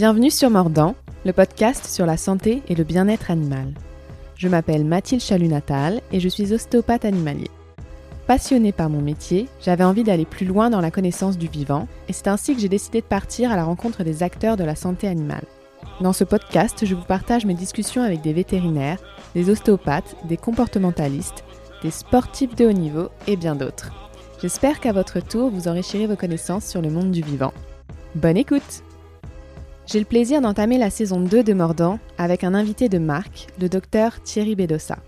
Bienvenue sur Mordant, le podcast sur la santé et le bien-être animal. Je m'appelle Mathilde Chalut-Natal et je suis ostéopathe animalier. Passionnée par mon métier, j'avais envie d'aller plus loin dans la connaissance du vivant et c'est ainsi que j'ai décidé de partir à la rencontre des acteurs de la santé animale. Dans ce podcast, je vous partage mes discussions avec des vétérinaires, des ostéopathes, des comportementalistes, des sportifs de haut niveau et bien d'autres. J'espère qu'à votre tour, vous enrichirez vos connaissances sur le monde du vivant. Bonne écoute J'ai le plaisir d'entamer la saison 2 de Mordant avec un invité de marque, le docteur Thierry Bedossa.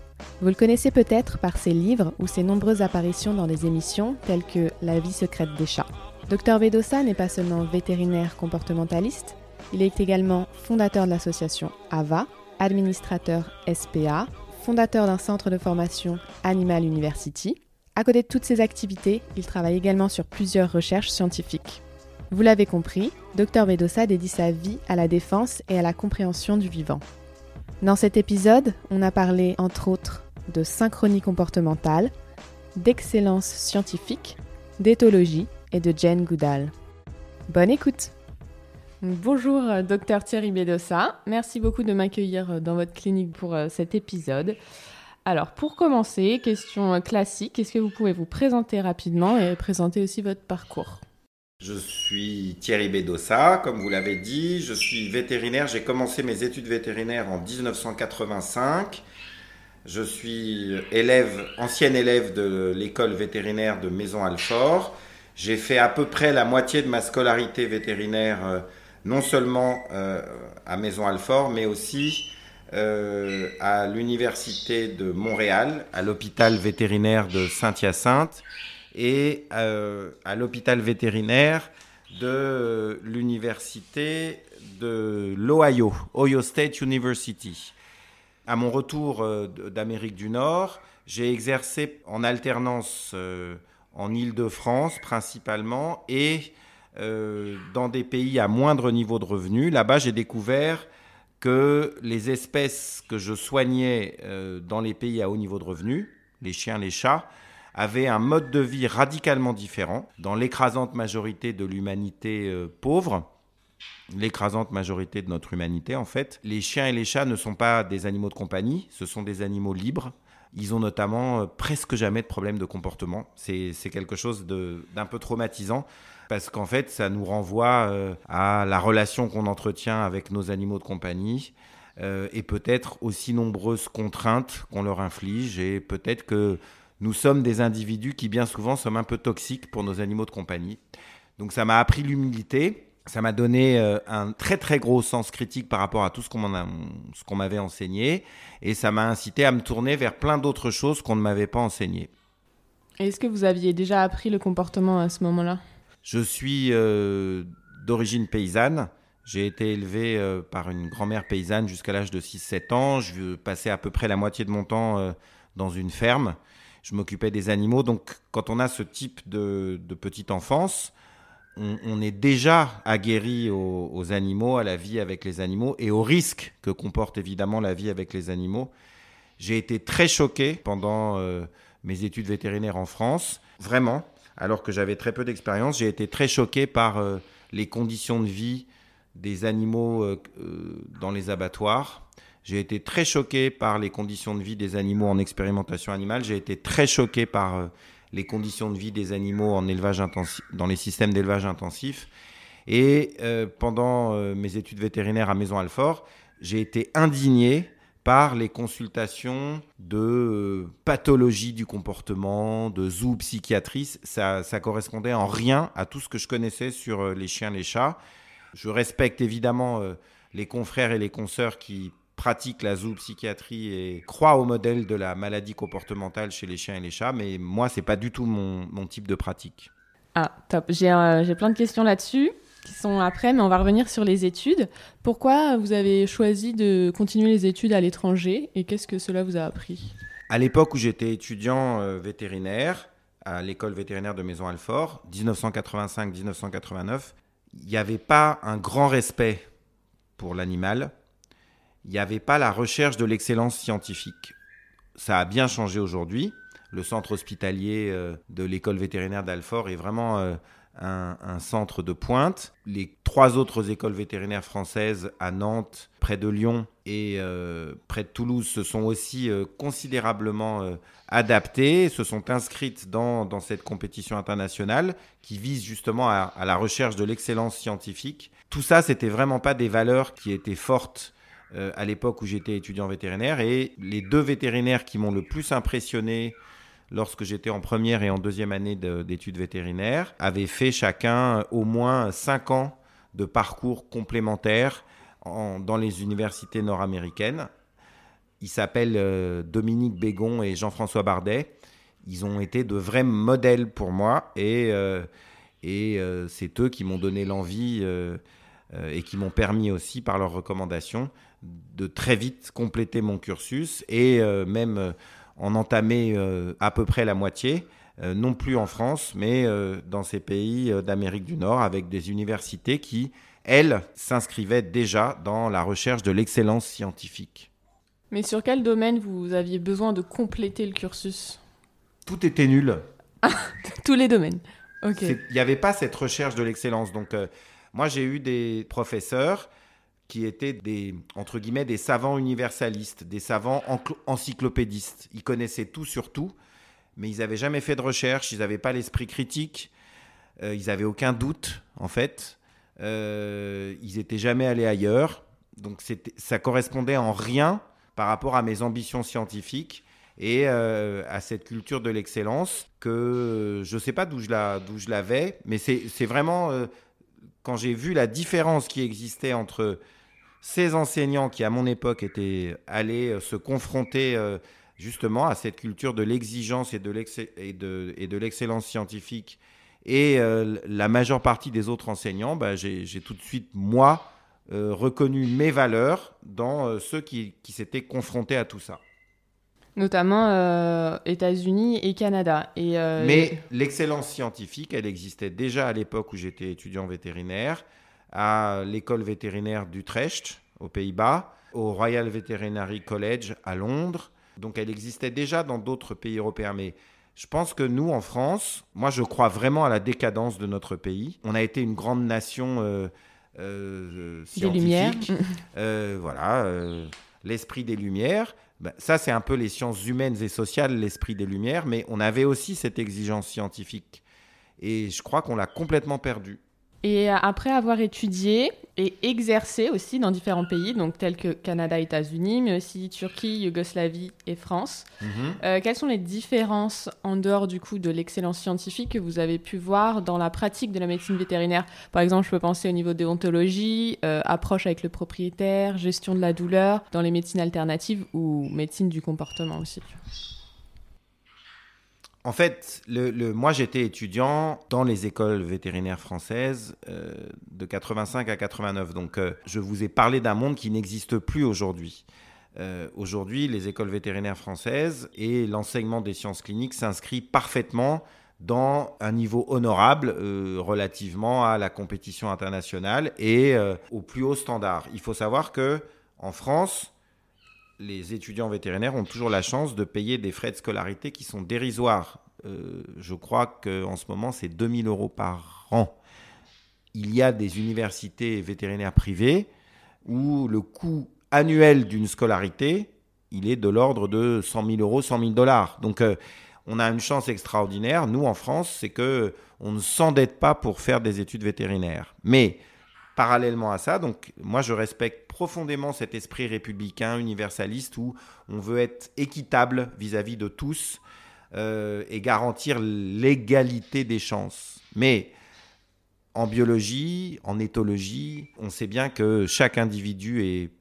Vous le connaissez peut-être par ses livres ou ses nombreuses apparitions dans des émissions telles que La vie secrète des chats. Docteur Bedossa n'est pas seulement vétérinaire comportementaliste, il est également fondateur de l'association AVA, administrateur SPA, fondateur d'un centre de formation Animal University. À côté de toutes ces activités, il travaille également sur plusieurs recherches scientifiques. Vous l'avez compris, Dr Vedosa dédie sa vie à la défense et à la compréhension du vivant. Dans cet épisode, on a parlé entre autres de synchronie comportementale, d'excellence scientifique, d'éthologie et de Jane Goodall. Bonne écoute Bonjour, euh, docteur Thierry Bedossa. Merci beaucoup de m'accueillir euh, dans votre clinique pour euh, cet épisode. Alors, pour commencer, question classique, est-ce que vous pouvez vous présenter rapidement et présenter aussi votre parcours? Je suis Thierry Bedossa, comme vous l'avez dit. Je suis vétérinaire. J'ai commencé mes études vétérinaires en 1985. Je suis élève, ancien élève de l'école vétérinaire de Maison-Alfort. J'ai fait à peu près la moitié de ma scolarité vétérinaire non seulement euh, à Maison-Alfort, mais aussi euh, à l'Université de Montréal, à l'hôpital vétérinaire de Saint-Hyacinthe et euh, à l'hôpital vétérinaire de l'Université de l'Ohio, Ohio State University. À mon retour d'Amérique du Nord, j'ai exercé en alternance en Île-de-France principalement et euh, dans des pays à moindre niveau de revenus. Là-bas, j'ai découvert que les espèces que je soignais euh, dans les pays à haut niveau de revenus, les chiens, les chats, avaient un mode de vie radicalement différent dans l'écrasante majorité de l'humanité euh, pauvre l'écrasante majorité de notre humanité en fait. Les chiens et les chats ne sont pas des animaux de compagnie, ce sont des animaux libres. Ils ont notamment presque jamais de problème de comportement. C'est quelque chose d'un peu traumatisant parce qu'en fait, ça nous renvoie euh, à la relation qu'on entretient avec nos animaux de compagnie euh, et peut-être aussi nombreuses contraintes qu'on leur inflige et peut-être que nous sommes des individus qui bien souvent sommes un peu toxiques pour nos animaux de compagnie. Donc ça m'a appris l'humilité, ça m'a donné euh, un très très gros sens critique par rapport à tout ce qu'on m'avait enseigné et ça m'a incité à me tourner vers plein d'autres choses qu'on ne m'avait pas enseignées. Est-ce que vous aviez déjà appris le comportement à ce moment-là? Je suis euh, d'origine paysanne. J'ai été élevé euh, par une grand-mère paysanne jusqu'à l'âge de 6-7 ans. Je passais à peu près la moitié de mon temps euh, dans une ferme. Je m'occupais des animaux. Donc, quand on a ce type de, petite enfance, on, est déjà aguerri aux, animaux, à la vie avec les animaux et aux risques que comporte évidemment la vie avec les animaux. J'ai été très choqué pendant mes études vétérinaires en France. Vraiment, alors que j'avais très peu d'expérience. J'ai été très choqué par euh, les conditions de vie des animaux euh, euh, dans les abattoirs. J'ai été très choqué par les conditions de vie des animaux en expérimentation animale. J'ai été très choqué par les conditions de vie des animaux en élevage intensif, dans les systèmes d'élevage intensif. Et pendant mes études vétérinaires à Maison Alfort, j'ai été indigné par les consultations de euh, pathologie du comportement, de zoopsychiatrie. Ça, ça correspondait en rien à tout ce que je connaissais sur euh, les chiens, les chats. Je respecte évidemment euh, les confrères et les consoeurs qui pratiquent la zoopsychiatrie et croient au modèle de la maladie comportementale chez les chiens et les chats, mais moi, c'est pas du tout mon, mon, type de pratique. Ah, top. J'ai plein de questions là-dessus qui sont après, mais on va revenir sur les études. Pourquoi vous avez choisi de continuer les études à l'étranger et qu'est-ce que cela vous a appris? À l'époque où j'étais étudiant euh, vétérinaire à l'école vétérinaire de Maison Alfort, 1985-1989, il n'y avait pas un grand respect pour l'animal. Il n'y avait pas la recherche de l'excellence scientifique. Ça a bien changé aujourd'hui. Le centre hospitalier euh, de l'école vétérinaire d'Alfort est vraiment euh, un, centre de pointe. Les trois autres écoles vétérinaires françaises à Nantes, près de Lyon et euh, près de Toulouse se sont aussi considérablement adaptées, se sont inscrites dans, cette compétition internationale qui vise justement à, à la recherche de l'excellence scientifique. Tout ça, c'était vraiment pas des valeurs qui étaient fortes à l'époque où j'étais étudiant vétérinaire et les deux vétérinaires qui m'ont le plus impressionné lorsque j'étais en première et en deuxième année d'études vétérinaires, avaient fait chacun au moins cinq ans de parcours complémentaires dans les universités nord-américaines. Ils s'appellent euh, Dominique Bégon et Jean-François Bardet. Ils ont été de vrais modèles pour moi et, euh, euh, c'est eux qui m'ont donné l'envie et qui m'ont permis aussi par leurs recommandations de très vite compléter mon cursus et même en entamer euh, à peu près la moitié, euh, non plus en France, mais euh, dans ces pays d'Amérique du Nord, avec des universités qui, elles, s'inscrivaient déjà dans la recherche de l'excellence scientifique. Mais sur quel domaine vous aviez besoin de compléter le cursus? Tout était nul. Tous les domaines. Ok. Il n'y avait pas cette recherche de l'excellence. Donc, moi, j'ai eu des professeurs qui étaient des, entre guillemets, des savants universalistes, des savants encyclopédistes. Ils connaissaient tout sur tout, mais ils n'avaient jamais fait de recherche, ils n'avaient pas l'esprit critique, euh, ils n'avaient aucun doute, en fait. Euh, ils n'étaient jamais allés ailleurs. Donc ça correspondait en rien par rapport à mes ambitions scientifiques et euh, à cette culture de l'excellence que je ne sais pas d'où je l'avais, mais c'est vraiment quand j'ai vu la différence qui existait entre ces enseignants qui, à mon époque, étaient allés euh, se confronter euh, justement à cette culture de l'exigence et de l'excellence scientifique, et euh, la majeure partie des autres enseignants, bah, j'ai tout de suite, moi, reconnu mes valeurs dans ceux qui, s'étaient confrontés à tout ça. Notamment États-Unis et Canada. Et, Mais l'excellence scientifique, elle existait déjà à l'époque où j'étais étudiant vétérinaire à l'école vétérinaire d'Utrecht, aux Pays-Bas, au Royal Veterinary College à Londres. Donc elle existait déjà dans d'autres pays européens. Mais je pense que nous, en France, moi je crois vraiment à la décadence de notre pays. On a été une grande nation euh, euh, scientifique. Euh, voilà, l'esprit des Lumières. Ben, ça, c'est un peu les sciences humaines et sociales, l'esprit des Lumières. Mais on avait aussi cette exigence scientifique. Et je crois qu'on l'a complètement perdu. Et après avoir étudié et exercé aussi dans différents pays, donc tels que Canada, États-Unis, mais aussi Turquie, Yougoslavie et France, mhm. euh, quelles sont les différences en dehors du coup de l'excellence scientifique que vous avez pu voir dans la pratique de la médecine vétérinaire? Par exemple, je peux penser au niveau déontologie, euh, approche avec le propriétaire, gestion de la douleur, dans les médecines alternatives ou médecine du comportement aussi. En fait, moi j'étais étudiant dans les écoles vétérinaires françaises euh, de 85 à 89. Donc euh, je vous ai parlé d'un monde qui n'existe plus aujourd'hui. Euh, aujourd'hui, les écoles vétérinaires françaises et l'enseignement des sciences cliniques s'inscrit parfaitement dans un niveau honorable relativement à la compétition internationale et au plus haut standard. Il faut savoir que en France, les étudiants vétérinaires ont toujours la chance de payer des frais de scolarité qui sont dérisoires. Euh, je crois qu'en ce moment, c'est 2000 euros par an. Il y a des universités vétérinaires privées où le coût annuel d'une scolarité, il est de l'ordre de 100 000 euros, 100 000 dollars. Donc, euh, on a une chance extraordinaire, nous en France, c'est que on ne s'endette pas pour faire des études vétérinaires. Mais parallèlement à ça, donc moi je respecte profondément cet esprit républicain, universaliste, où on veut être équitable vis-à-vis de tous euh, et garantir l'égalité des chances. Mais en biologie, en éthologie, on sait bien que chaque individu est...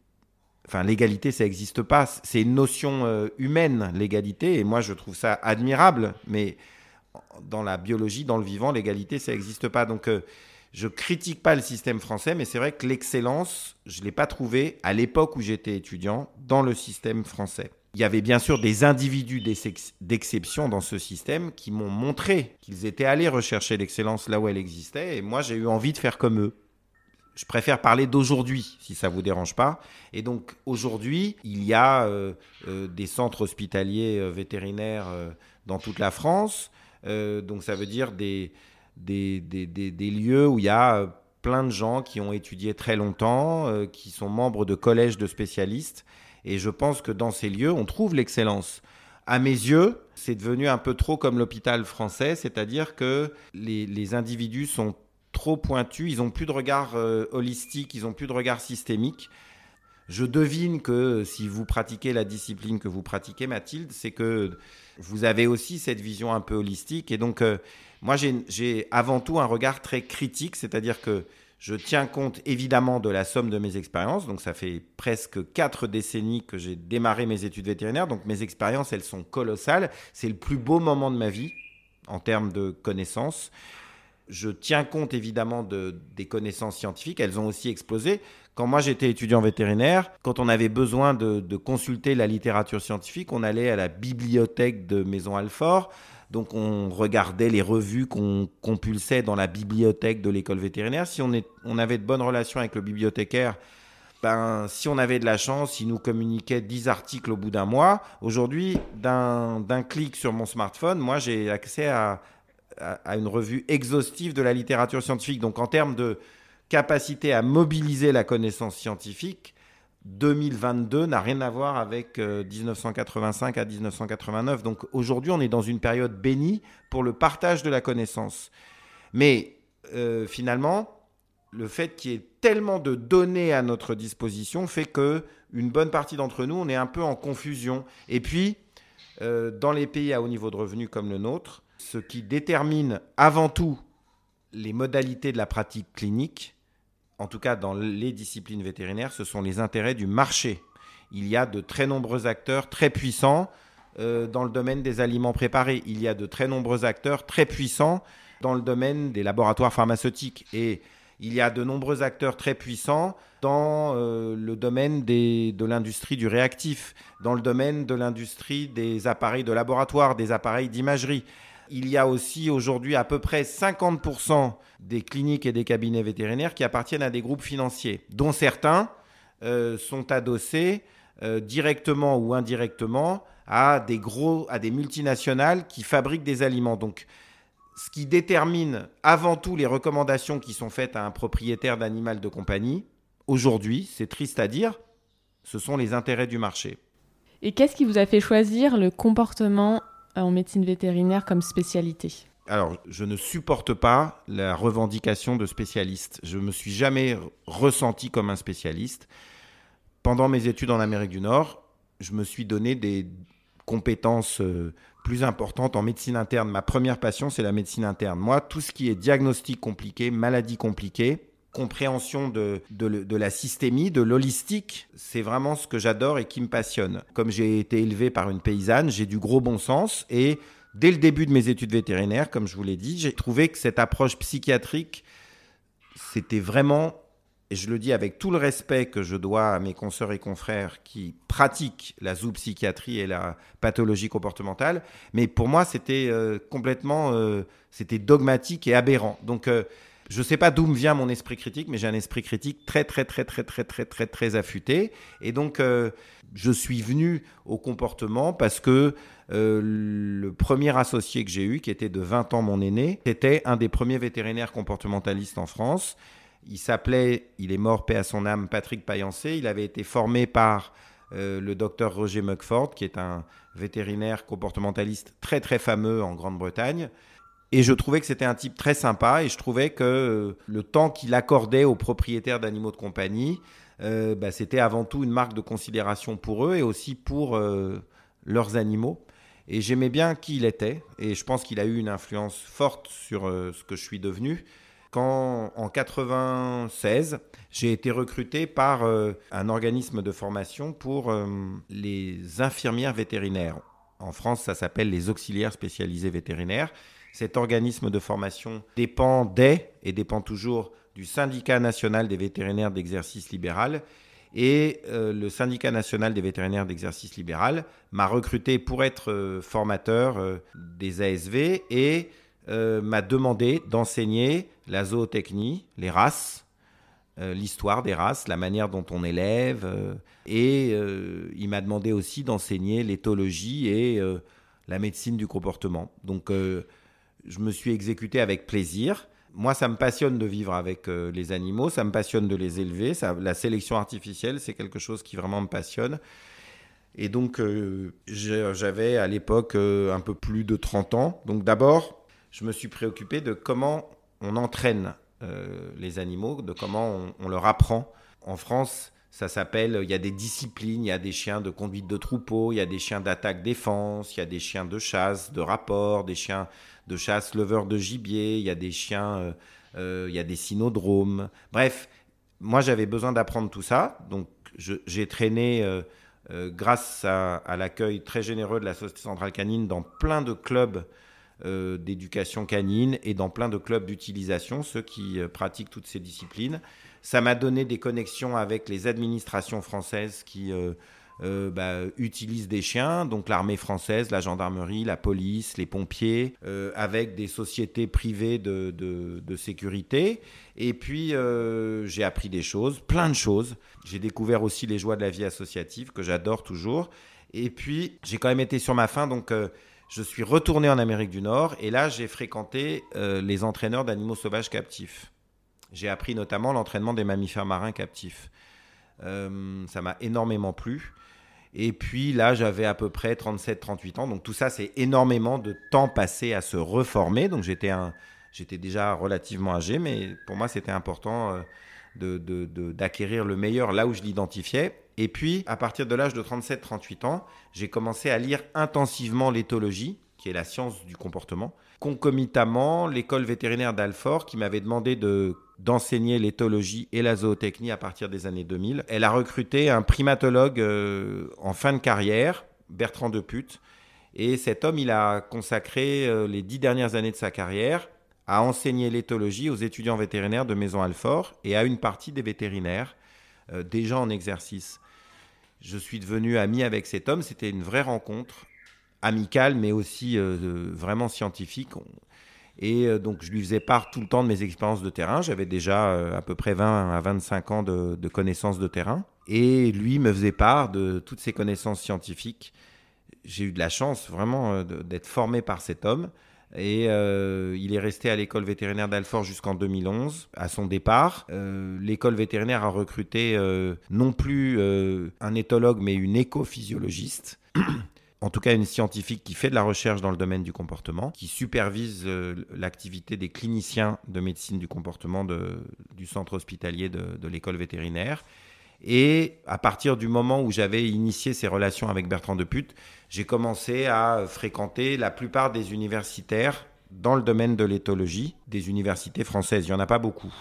Enfin, l'égalité, ça n'existe pas. C'est une notion euh, humaine, l'égalité, et moi je trouve ça admirable, mais dans la biologie, dans le vivant, l'égalité, ça n'existe pas. Donc, euh, je critique pas le système français, mais c'est vrai que l'excellence, je l'ai pas trouvée à l'époque où j'étais étudiant dans le système français. Il y avait bien sûr des individus d'exception dans ce système qui m'ont montré qu'ils étaient allés rechercher l'excellence là où elle existait, et moi j'ai eu envie de faire comme eux. Je préfère parler d'aujourd'hui, si ça vous dérange pas. Et donc aujourd'hui, il y a euh, euh, des centres hospitaliers euh, vétérinaires dans toute la France. donc ça veut dire des, des, des, lieux où il y a plein de gens qui ont étudié très longtemps, qui sont membres de collèges de spécialistes. Et je pense que dans ces lieux, on trouve l'excellence. À mes yeux, c'est devenu un peu trop comme l'hôpital français, c'est-à-dire que les, les, individus sont trop pointus, ils n'ont plus de regard holistique, ils n'ont plus de regard systémique. Je devine que si vous pratiquez la discipline que vous pratiquez, Mathilde, c'est que vous avez aussi cette vision un peu holistique. Et donc, euh, moi, j'ai avant tout un regard très critique, c'est-à-dire que je tiens compte évidemment de la somme de mes expériences. Donc, ça fait presque quatre décennies que j'ai démarré mes études vétérinaires. Donc, mes expériences, elles sont colossales. C'est le plus beau moment de ma vie en termes de connaissances. Je tiens compte évidemment de, des connaissances scientifiques. Elles ont aussi explosé. Quand moi j'étais étudiant vétérinaire, quand on avait besoin de, consulter la littérature scientifique, on allait à la bibliothèque de Maison Alfort. Donc on regardait les revues qu'on compulsait dans la bibliothèque de l'école vétérinaire. Si on, avait de bonnes relations avec le bibliothécaire, ben, si on avait de la chance, il nous communiquait 10 articles au bout d'un mois. Aujourd'hui, d'un clic sur mon smartphone, moi j'ai accès à, à, une revue exhaustive de la littérature scientifique. Donc en termes de, capacité à mobiliser la connaissance scientifique, 2022 n'a rien à voir avec 1985 euh, à 1989. Donc aujourd'hui, on est dans une période bénie pour le partage de la connaissance. Mais euh, finalement, le fait qu'il y ait tellement de données à notre disposition fait que une bonne partie d'entre nous, on est un peu en confusion. Et puis, euh, dans les pays à haut niveau de revenus comme le nôtre, ce qui détermine avant tout les modalités de la pratique clinique, en tout cas dans les disciplines vétérinaires, ce sont les intérêts du marché. Il y a de très nombreux acteurs très puissants euh, dans le domaine des aliments préparés. Il y a de très nombreux acteurs très puissants dans le domaine des laboratoires pharmaceutiques. Et il y a de nombreux acteurs très puissants dans euh, le domaine de l'industrie du réactif, dans le domaine de l'industrie des appareils de laboratoire, des appareils d'imagerie il y a aussi aujourd'hui à peu près 50% des cliniques et des cabinets vétérinaires qui appartiennent à des groupes financiers, dont certains euh, sont adossés euh, directement ou indirectement à des gros, à des multinationales qui fabriquent des aliments. Donc, ce qui détermine avant tout les recommandations qui sont faites à un propriétaire d'animal de compagnie, aujourd'hui, c'est triste à dire, ce sont les intérêts du marché. Et qu'est-ce qui vous a fait choisir le comportement en médecine vétérinaire comme spécialité alors, je ne supporte pas la revendication de spécialiste. Je me suis jamais ressenti comme un spécialiste. Pendant mes études en Amérique du Nord, je me suis donné des compétences euh, plus importantes en médecine interne. Ma première passion, c'est la médecine interne. Moi, tout ce qui est diagnostic compliqué, maladie compliquée, compréhension de, de, la systémie, de l'holistique, c'est vraiment ce que j'adore et qui me passionne. Comme j'ai été élevé par une paysanne, j'ai du gros bon sens et dès le début de mes études vétérinaires, comme je vous l'ai dit, j'ai trouvé que cette approche psychiatrique, c'était vraiment, et je le dis avec tout le respect que je dois à mes consoeurs et confrères qui pratiquent la zoopsychiatrie et la pathologie comportementale, mais pour moi, c'était euh, complètement, euh, c'était dogmatique et aberrant. Donc, euh, je ne sais pas d'où me vient mon esprit critique, mais j'ai un esprit critique très, très, très, très, très, très, très, très affûté. Et donc, euh, je suis venu au comportement parce que euh, le premier associé que j'ai eu, qui était de 20 ans mon aîné, était un des premiers vétérinaires comportementalistes en France. Il s'appelait, il est mort, paix à son âme, Patrick Payancé. Il avait été formé par euh, le docteur Roger Mugford, qui est un vétérinaire comportementaliste très très fameux en Grande-Bretagne. Et je trouvais que c'était un type très sympa et je trouvais que euh, le temps qu'il accordait aux propriétaires d'animaux de compagnie, euh, bah, c'était avant tout une marque de considération pour eux et aussi pour euh, leurs animaux. Et j'aimais bien qui il était et je pense qu'il a eu une influence forte sur ce que je suis devenu. Quand en 96, j'ai été recruté par un organisme de formation pour les infirmières vétérinaires. En France, ça s'appelle les auxiliaires spécialisés vétérinaires. Cet organisme de formation dépend des et dépend toujours du syndicat national des vétérinaires d'exercice libéral. Et euh, le syndicat national des vétérinaires d'exercice libéral m'a recruté pour être euh, formateur euh, des ASV et m'a demandé d'enseigner la zootechnie, les races, l'histoire des races, la manière dont on élève. et il m'a demandé aussi d'enseigner l'éthologie et la médecine du comportement. Donc je me suis exécuté avec plaisir. Moi, ça me passionne de vivre avec euh, les animaux, ça me passionne de les élever. Ça, la sélection artificielle, c'est quelque chose qui vraiment me passionne. Et donc, euh, j'avais à l'époque euh, un peu plus de 30 ans. Donc d'abord, je me suis préoccupé de comment on entraîne les animaux, de comment on, on, leur apprend. En France, ça s'appelle, il y a des disciplines, il y a des chiens de conduite de troupeau, il y a des chiens d'attaque-défense, il y a des chiens de chasse, de rapport, des chiens de chasse leveur de gibier, il y a des chiens, euh, euh, il y a des cynodromes. Bref, moi j'avais besoin d'apprendre tout ça, donc j'ai traîné euh, grâce à, l'accueil très généreux de la Société Centrale Canine dans plein de clubs d'éducation canine et dans plein de clubs d'utilisation, ceux qui pratiquent toutes ces disciplines. Ça m'a donné des connexions avec les administrations françaises qui euh, bah, utilisent des chiens, donc l'armée française, la gendarmerie, la police, les pompiers, euh, avec des sociétés privées de, sécurité. Et puis, euh, j'ai appris des choses, plein de choses. J'ai découvert aussi les joies de la vie associative, que j'adore toujours. Et puis, j'ai quand même été sur ma faim, donc je suis retourné en Amérique du Nord. Et là, j'ai fréquenté les entraîneurs d'animaux sauvages captifs. J'ai appris notamment l'entraînement des mammifères marins captifs. ça m'a énormément plu. Et puis là, j'avais à peu près 37-38 ans. Donc tout ça, c'est énormément de temps passé à se reformer. Donc j'étais, un, j'étais déjà relativement âgé, mais pour moi, c'était important euh, de, d'acquérir le meilleur là où je l'identifiais. Et puis, à partir de l'âge de 37-38 ans, j'ai commencé à lire intensivement l'éthologie, qui est la science du comportement. Concomitamment, l'école vétérinaire d'Alfort, qui m'avait demandé de d'enseigner l'éthologie et la zootechnie à partir des années 2000. Elle a recruté un primatologue euh, en fin de carrière, Bertrand Deputte, et cet homme, il a consacré euh, les dix dernières années de sa carrière à enseigner l'éthologie aux étudiants vétérinaires de Maison Alfort et à une partie des vétérinaires euh, déjà en exercice. Je suis devenu ami avec cet homme, c'était une vraie rencontre amicale mais aussi vraiment scientifique. Et euh, donc, je lui faisais part tout le temps de mes expériences de terrain. J'avais déjà euh, à peu près 20 à 25 ans de, connaissances de terrain. Et lui me faisait part de toutes ses connaissances scientifiques. J'ai eu de la chance vraiment euh, d'être formé par cet homme. Et il est resté à l'école vétérinaire d'Alfort jusqu'en 2011. À son départ, l'école vétérinaire a recruté non plus un éthologue, mais une écophysiologiste en tout cas une scientifique qui fait de la recherche dans le domaine du comportement, qui supervise euh, l'activité des cliniciens de médecine du comportement du centre hospitalier de, l'école vétérinaire. Et à partir du moment où j'avais initié ces relations avec Bertrand Deputte, j'ai commencé à fréquenter la plupart des universitaires dans le domaine de l'éthologie, des universités françaises. Il n'y en a pas beaucoup.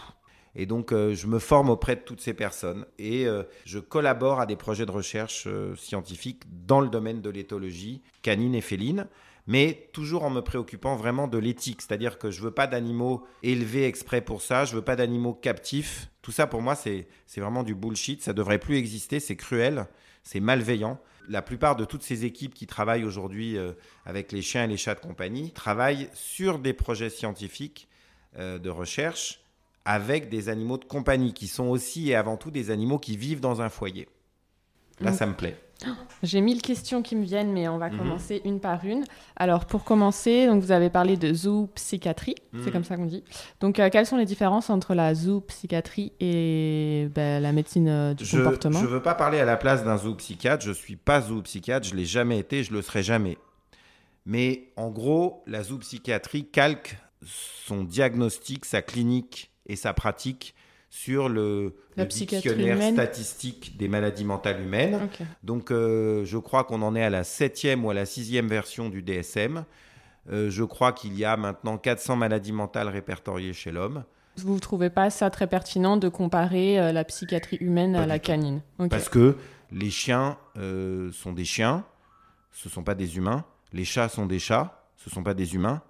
Et donc, euh, je me forme auprès de toutes ces personnes et euh, je collabore à des projets de recherche euh, scientifique dans le domaine de l'éthologie canine et féline, mais toujours en me préoccupant vraiment de l'éthique. C'est-à-dire que je veux pas d'animaux élevés exprès pour ça, je veux pas d'animaux captifs. Tout ça, pour moi, c'est vraiment du bullshit. Ça devrait plus exister, c'est cruel, c'est malveillant. La plupart de toutes ces équipes qui travaillent aujourd'hui avec les chiens et les chats de compagnie travaillent sur des projets scientifiques de recherche avec des animaux de compagnie qui sont aussi et avant tout des animaux qui vivent dans un foyer. Là, ça me plaît. J'ai mille questions qui me viennent, mais on va mhm. commencer une par une. Alors, pour commencer, donc vous avez parlé de zoopsychiatrie, c'est mhm. comme ça qu'on dit. Donc, euh, quelles sont les différences entre la zoopsychiatrie et ben, la médecine euh, du comportement? Je ne veux pas parler à la place d'un zoopsychiatre. Je ne suis pas zoopsychiatre, je ne l'ai jamais été, je ne le serai jamais. Mais en gros, la zoopsychiatrie calque son diagnostic, sa clinique et sa pratique sur le, dictionnaire statistique des maladies mentales humaines. Donc, euh, je crois qu'on en est à la septième ou à la sixième version du DSM. Euh, je crois qu'il y a maintenant 400 maladies mentales répertoriées chez l'homme. Vous ne trouvez pas ça très pertinent de comparer euh, la psychiatrie humaine à la canine? Parce que les chiens sont des chiens, ce ne sont pas des humains. Les chats sont des chats, ce ne sont pas des humains.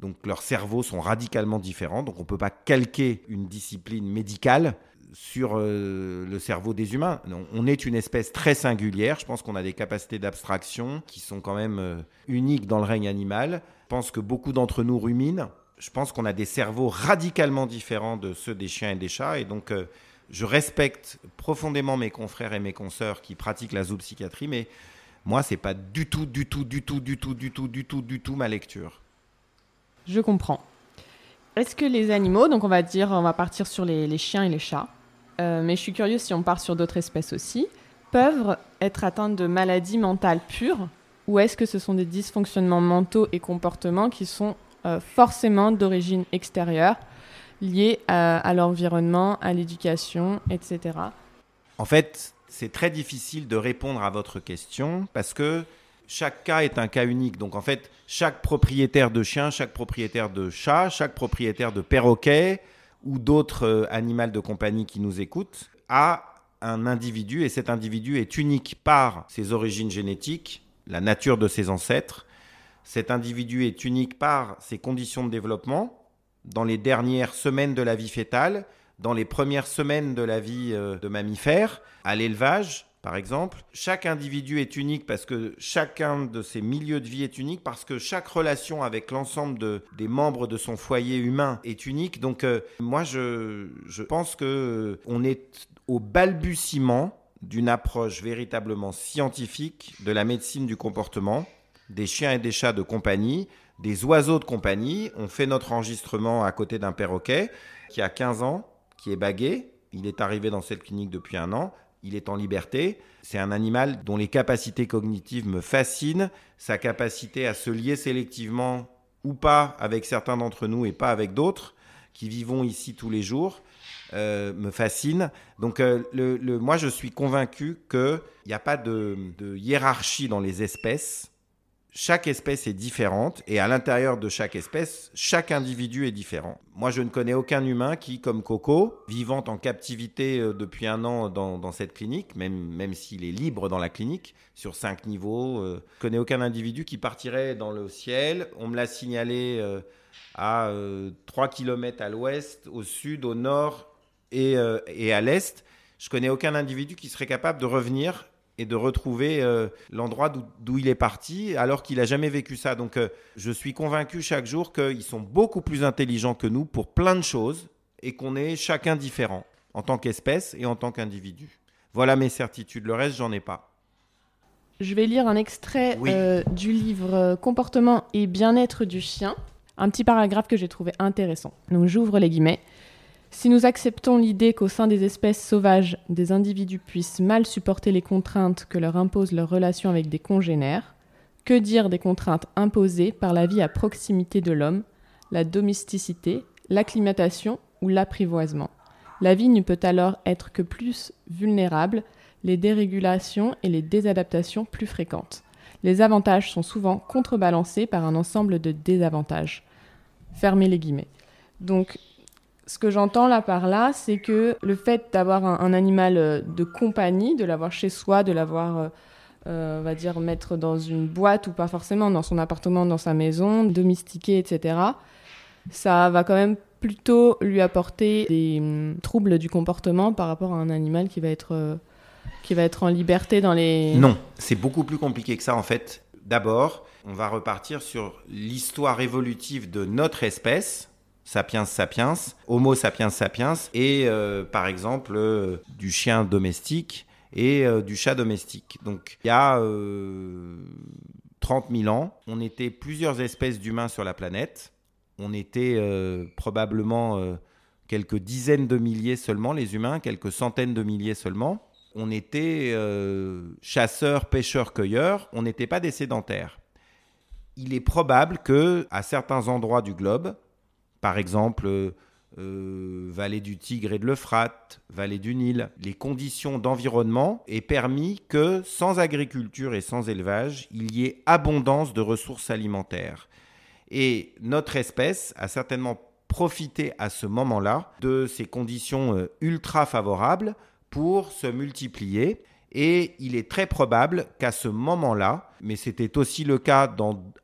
Donc leurs cerveaux sont radicalement différents. Donc on ne peut pas calquer une discipline médicale sur euh, le cerveau des humains. On est une espèce très singulière. Je pense qu'on a des capacités d'abstraction qui sont quand même euh, uniques dans le règne animal. Je pense que beaucoup d'entre nous ruminent. Je pense qu'on a des cerveaux radicalement différents de ceux des chiens et des chats. Et donc, euh, je respecte profondément mes confrères et mes consoeurs qui pratiquent la zoopsychiatrie, mais moi, c'est pas du tout, du tout, du tout, du tout, du tout, du tout, du tout ma lecture. Je comprends. Est-ce que les animaux, donc on va dire, on va partir sur les, chiens et les chats, euh, mais je suis curieuse si on part sur d'autres espèces aussi, peuvent être atteints de maladies mentales pures ou est-ce que ce sont des dysfonctionnements mentaux et comportements qui sont euh, forcément d'origine extérieure, liés à, l'environnement, à l'éducation, etc. En fait, c'est très difficile de répondre à votre question parce que chaque cas est un cas unique. Donc en fait, chaque propriétaire de chien, chaque propriétaire de chat, chaque propriétaire de perroquet ou d'autres euh, animaux de compagnie qui nous écoutent a un individu et cet individu est unique par ses origines génétiques, la nature de ses ancêtres. Cet individu est unique par ses conditions de développement dans les dernières semaines de la vie fétale, dans les premières semaines de la vie euh, de mammifère, à l'élevage, par exemple. Chaque individu est unique parce que chacun de ses milieux de vie est unique, parce que chaque relation avec l'ensemble des membres de son foyer humain est unique. Donc euh, moi, je, pense que euh, est au balbutiement d'une approche véritablement scientifique de la médecine du comportement, des chiens et des chats de compagnie, des oiseaux de compagnie. On fait notre enregistrement à côté d'un perroquet qui a 15 ans, qui est bagué. Il est arrivé dans cette clinique depuis un an. Il est en liberté. C'est un animal dont les capacités cognitives me fascinent. Sa capacité à se lier sélectivement ou pas avec certains d'entre nous et pas avec d'autres qui vivons ici tous les jours. Euh, me fascine. Donc, euh, moi, je suis convaincu qu'il n'y a pas de, hiérarchie dans les espèces. Chaque espèce est différente et à l'intérieur de chaque espèce, chaque individu est différent. Moi, je ne connais aucun humain qui, comme Coco, vivant en captivité euh, depuis un an dans, cette clinique, même, même s'il est libre dans la clinique, sur cinq niveaux, je ne connais aucun individu qui partirait dans le ciel. On me l'a signalé à 3 km à l'ouest, au sud, au nord euh, et, à l'est, je connais aucun individu qui serait capable de revenir et de retrouver euh, l'endroit d'où il est parti alors qu'il n'a jamais vécu ça. Donc euh, je suis convaincu chaque jour qu'ils sont beaucoup plus intelligents que nous pour plein de choses et qu'on est chacun différent en tant qu'espèce et en tant qu'individu. Voilà mes certitudes, le reste j'en ai pas. Je vais lire un extrait du livre Comportement et bien-être du chien, un petit paragraphe que j'ai trouvé intéressant. Donc j'ouvre les guillemets. Si nous acceptons l'idée qu'au sein des espèces sauvages, des individus puissent mal supporter les contraintes que leur imposent leurs relations avec des congénères, que dire des contraintes imposées par la vie à proximité de l'homme, la domesticité, l'acclimatation ou l'apprivoisement? La vie ne peut alors être que plus vulnérable, les dérégulations et les désadaptations plus fréquentes. Les avantages sont souvent contrebalancés par un ensemble de désavantages. Fermez les guillemets. Donc, ce que j'entends là par là, c'est que le fait d'avoir un, animal euh, de compagnie, de l'avoir chez soi, de l'avoir, euh, euh, on va dire, mettre dans une boîte ou pas forcément dans son appartement, dans sa maison, domestiqué, etc., ça va quand même plutôt lui apporter des hum, troubles du comportement par rapport à un animal qui va être, qui va être en liberté dans les... Non, c'est beaucoup plus compliqué que ça en fait. D'abord, on va repartir sur l'histoire évolutive de notre espèce sapiens sapiens, Homo sapiens sapiens, et euh, par exemple euh, du chien domestique et euh, du chat domestique. Donc il y a 30 000 ans, on était plusieurs espèces d'humains sur la planète. On était probablement quelques dizaines de milliers seulement, les humains, quelques centaines de milliers seulement. On était chasseurs, pêcheurs, cueilleurs, on n'était pas des sédentaires. Il est probable que à certains endroits du globe, par exemple, euh, euh, vallée du Tigre et de l'Euphrate, vallée du Nil, les conditions d'environnement aient permis que sans agriculture et sans élevage, il y ait abondance de ressources alimentaires. Et notre espèce a certainement profité à ce moment-là de ces conditions euh, ultra favorables pour se multiplier. Et il est très probable qu'à ce moment-là, mais c'était aussi le cas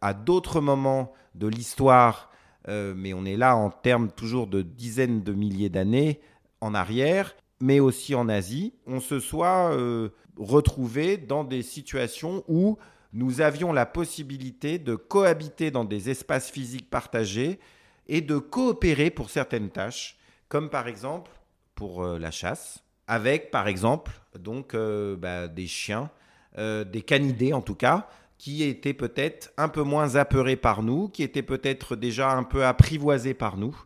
à d'autres moments de l'histoire euh, mais on est là en termes toujours de dizaines de milliers d'années en arrière, mais aussi en Asie, on se soit euh, retrouvé dans des situations où nous avions la possibilité de cohabiter dans des espaces physiques partagés et de coopérer pour certaines tâches, comme par exemple pour euh, la chasse, avec par exemple donc bah, des chiens, des canidés en tout cas, qui étaient peut-être un peu moins apeurés par nous, qui étaient peut-être déjà un peu apprivoisés par nous.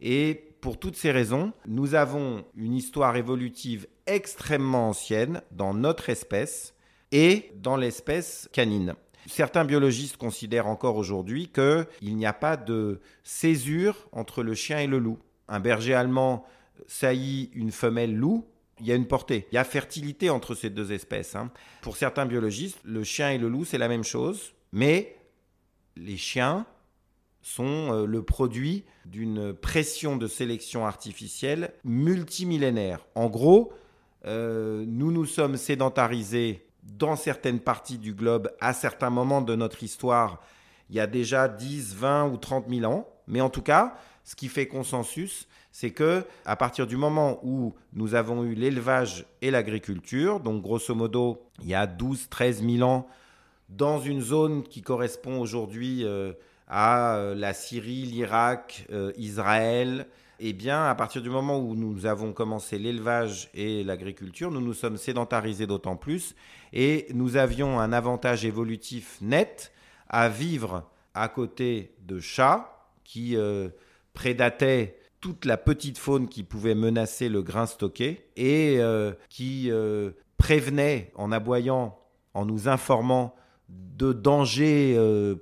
Et pour toutes ces raisons, nous avons une histoire évolutive extrêmement ancienne dans notre espèce et dans l'espèce canine. Certains biologistes considèrent encore aujourd'hui qu'il n'y a pas de césure entre le chien et le loup. Un berger allemand saillit une femelle loup, il y a une portée. Il y a fertilité entre ces deux espèces. Hein. Pour certains biologistes, le chien et le loup, c'est la même chose, mais les chiens sont euh, le produit d'une pression de sélection artificielle multimillénaire. En gros, euh, nous nous sommes sédentarisés dans certaines parties du globe à certains moments de notre histoire, il y a déjà 10, 20 ou 30 000 ans. Mais en tout cas, ce qui fait consensus, c'est que à partir du moment où nous avons eu l'élevage et l'agriculture, donc grosso modo, il y a 12, 13 000 ans, dans une zone qui correspond aujourd'hui euh, à euh, la Syrie, l'Irak, euh, Israël, eh bien, à partir du moment où nous avons commencé l'élevage et l'agriculture, nous nous sommes sédentarisés d'autant plus et nous avions un avantage évolutif net à vivre à côté de chats qui euh, prédataient toute la petite faune qui pouvait menacer le grain stocké et euh, qui euh, prévenaient en aboyant, en nous informant de dangers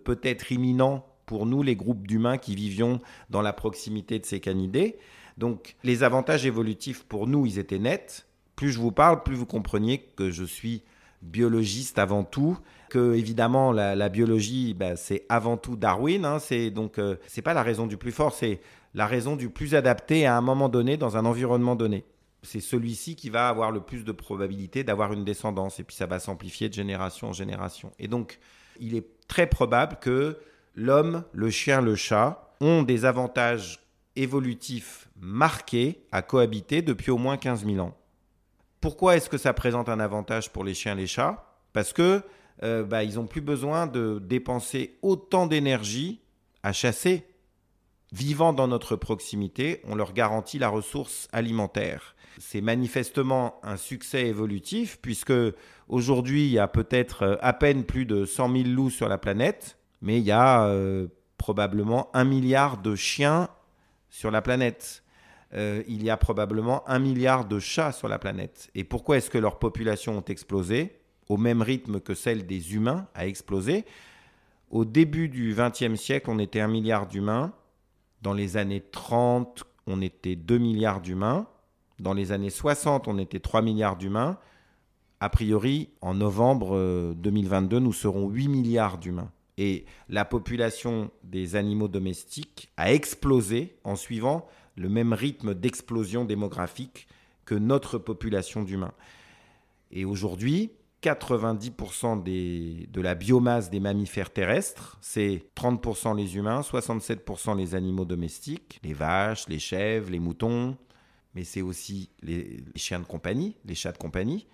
peut-être imminents pour nous, les groupes d'humains qui vivions dans la proximité de ces canidés. Donc les avantages évolutifs pour nous, ils étaient nets. Plus je vous parle, plus vous compreniez que je suis biologiste avant tout, que évidemment la, biologie, bah, c'est avant tout Darwin. Hein, c'est donc euh, c'est pas la raison du plus fort, c'est la raison du plus adapté à un moment donné dans un environnement donné. C'est celui-ci qui va avoir le plus de probabilité d'avoir une descendance et puis ça va s'amplifier de génération en génération. Et donc il est très probable que l'homme, le chien, le chat ont des avantages évolutifs marqués à cohabiter depuis au moins 15 000 ans. Pourquoi est-ce que ça présente un avantage pour les chiens et les chats? Parce que euh, bah, ils n'ont plus besoin de dépenser autant d'énergie à chasser. Vivant dans notre proximité, on leur garantit la ressource alimentaire. C'est manifestement un succès évolutif puisque aujourd'hui il y a peut-être euh, à peine plus de 100 000 loups sur la planète mais il y a euh, probablement un milliard de chiens sur la planète. Euh, il y a probablement un milliard de chats sur la planète. Et pourquoi est-ce que leurs populations ont explosé au même rythme que celle des humains a explosé? Au début du XXe siècle, on était un milliard d'humains. Dans les années 30, on était 2 milliards d'humains. Dans les années 60, on était 3 milliards d'humains. A priori, en novembre 2022, euh, nous serons 8 milliards d'humains. Et la population des animaux domestiques a explosé en suivant le même rythme d'explosion démographique que notre population d'humains. Et aujourd'hui, 90% de la biomasse des mammifères terrestres, c'est 30% les humains, 67% les animaux domestiques, les vaches, les chèvres, les moutons, mais c'est aussi les, les, chiens de compagnie, les chats de compagnie.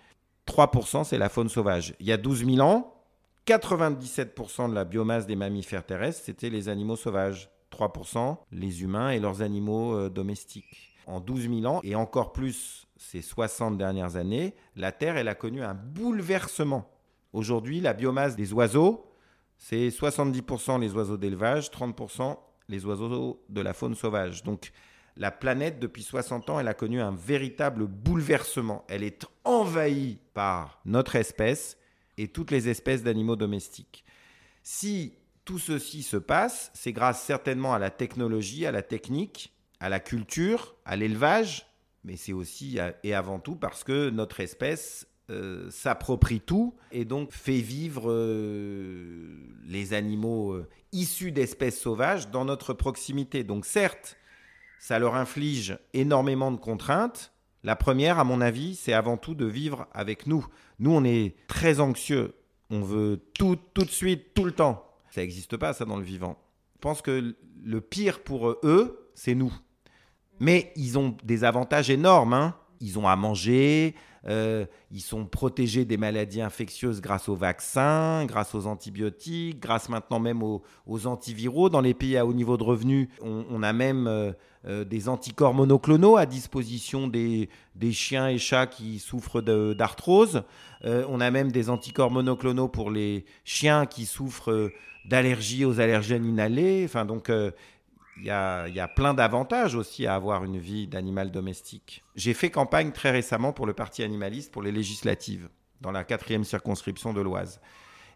3% c'est la faune sauvage. Il y a 12 000 ans, 97% de la biomasse des mammifères terrestres, c'était les animaux sauvages. 3% les humains et leurs animaux euh, domestiques. En 12 000 ans, et encore plus ces 60 dernières années, la Terre, elle a connu un bouleversement. Aujourd'hui, la biomasse des oiseaux, c'est 70% les oiseaux d'élevage, 30% les oiseaux de la faune sauvage. Donc, la planète, depuis 60 ans, elle a connu un véritable bouleversement. Elle est envahie par notre espèce et toutes les espèces d'animaux domestiques. Si tout ceci se passe, c'est grâce certainement à la technologie, à la technique, à la culture, à l'élevage, mais c'est aussi et avant tout parce que notre espèce euh, s'approprie tout et donc fait vivre euh, les animaux euh, issus d'espèces sauvages dans notre proximité. Donc certes, ça leur inflige énormément de contraintes, la première, à mon avis, c'est avant tout de vivre avec nous. Nous, on est très anxieux. On veut tout, tout de suite, tout le temps. Ça n'existe pas, ça, dans le vivant. Je pense que le pire pour eux, c'est nous. Mais ils ont des avantages énormes. Hein. ils ont à manger, euh, ils sont protégés des maladies infectieuses grâce aux vaccins, grâce aux antibiotiques, grâce maintenant même aux, antiviraux. Dans les pays à haut niveau de revenus, on, a même euh, euh, des anticorps monoclonaux à disposition des, chiens et chats qui souffrent d'arthrose. on a même des anticorps monoclonaux pour les chiens qui souffrent d'allergies aux allergènes inhalés. Enfin, donc, il y, a, plein d'avantages aussi à avoir une vie d'animal domestique. J'ai fait campagne très récemment pour le Parti animaliste pour les législatives, dans la quatrième circonscription de l'Oise.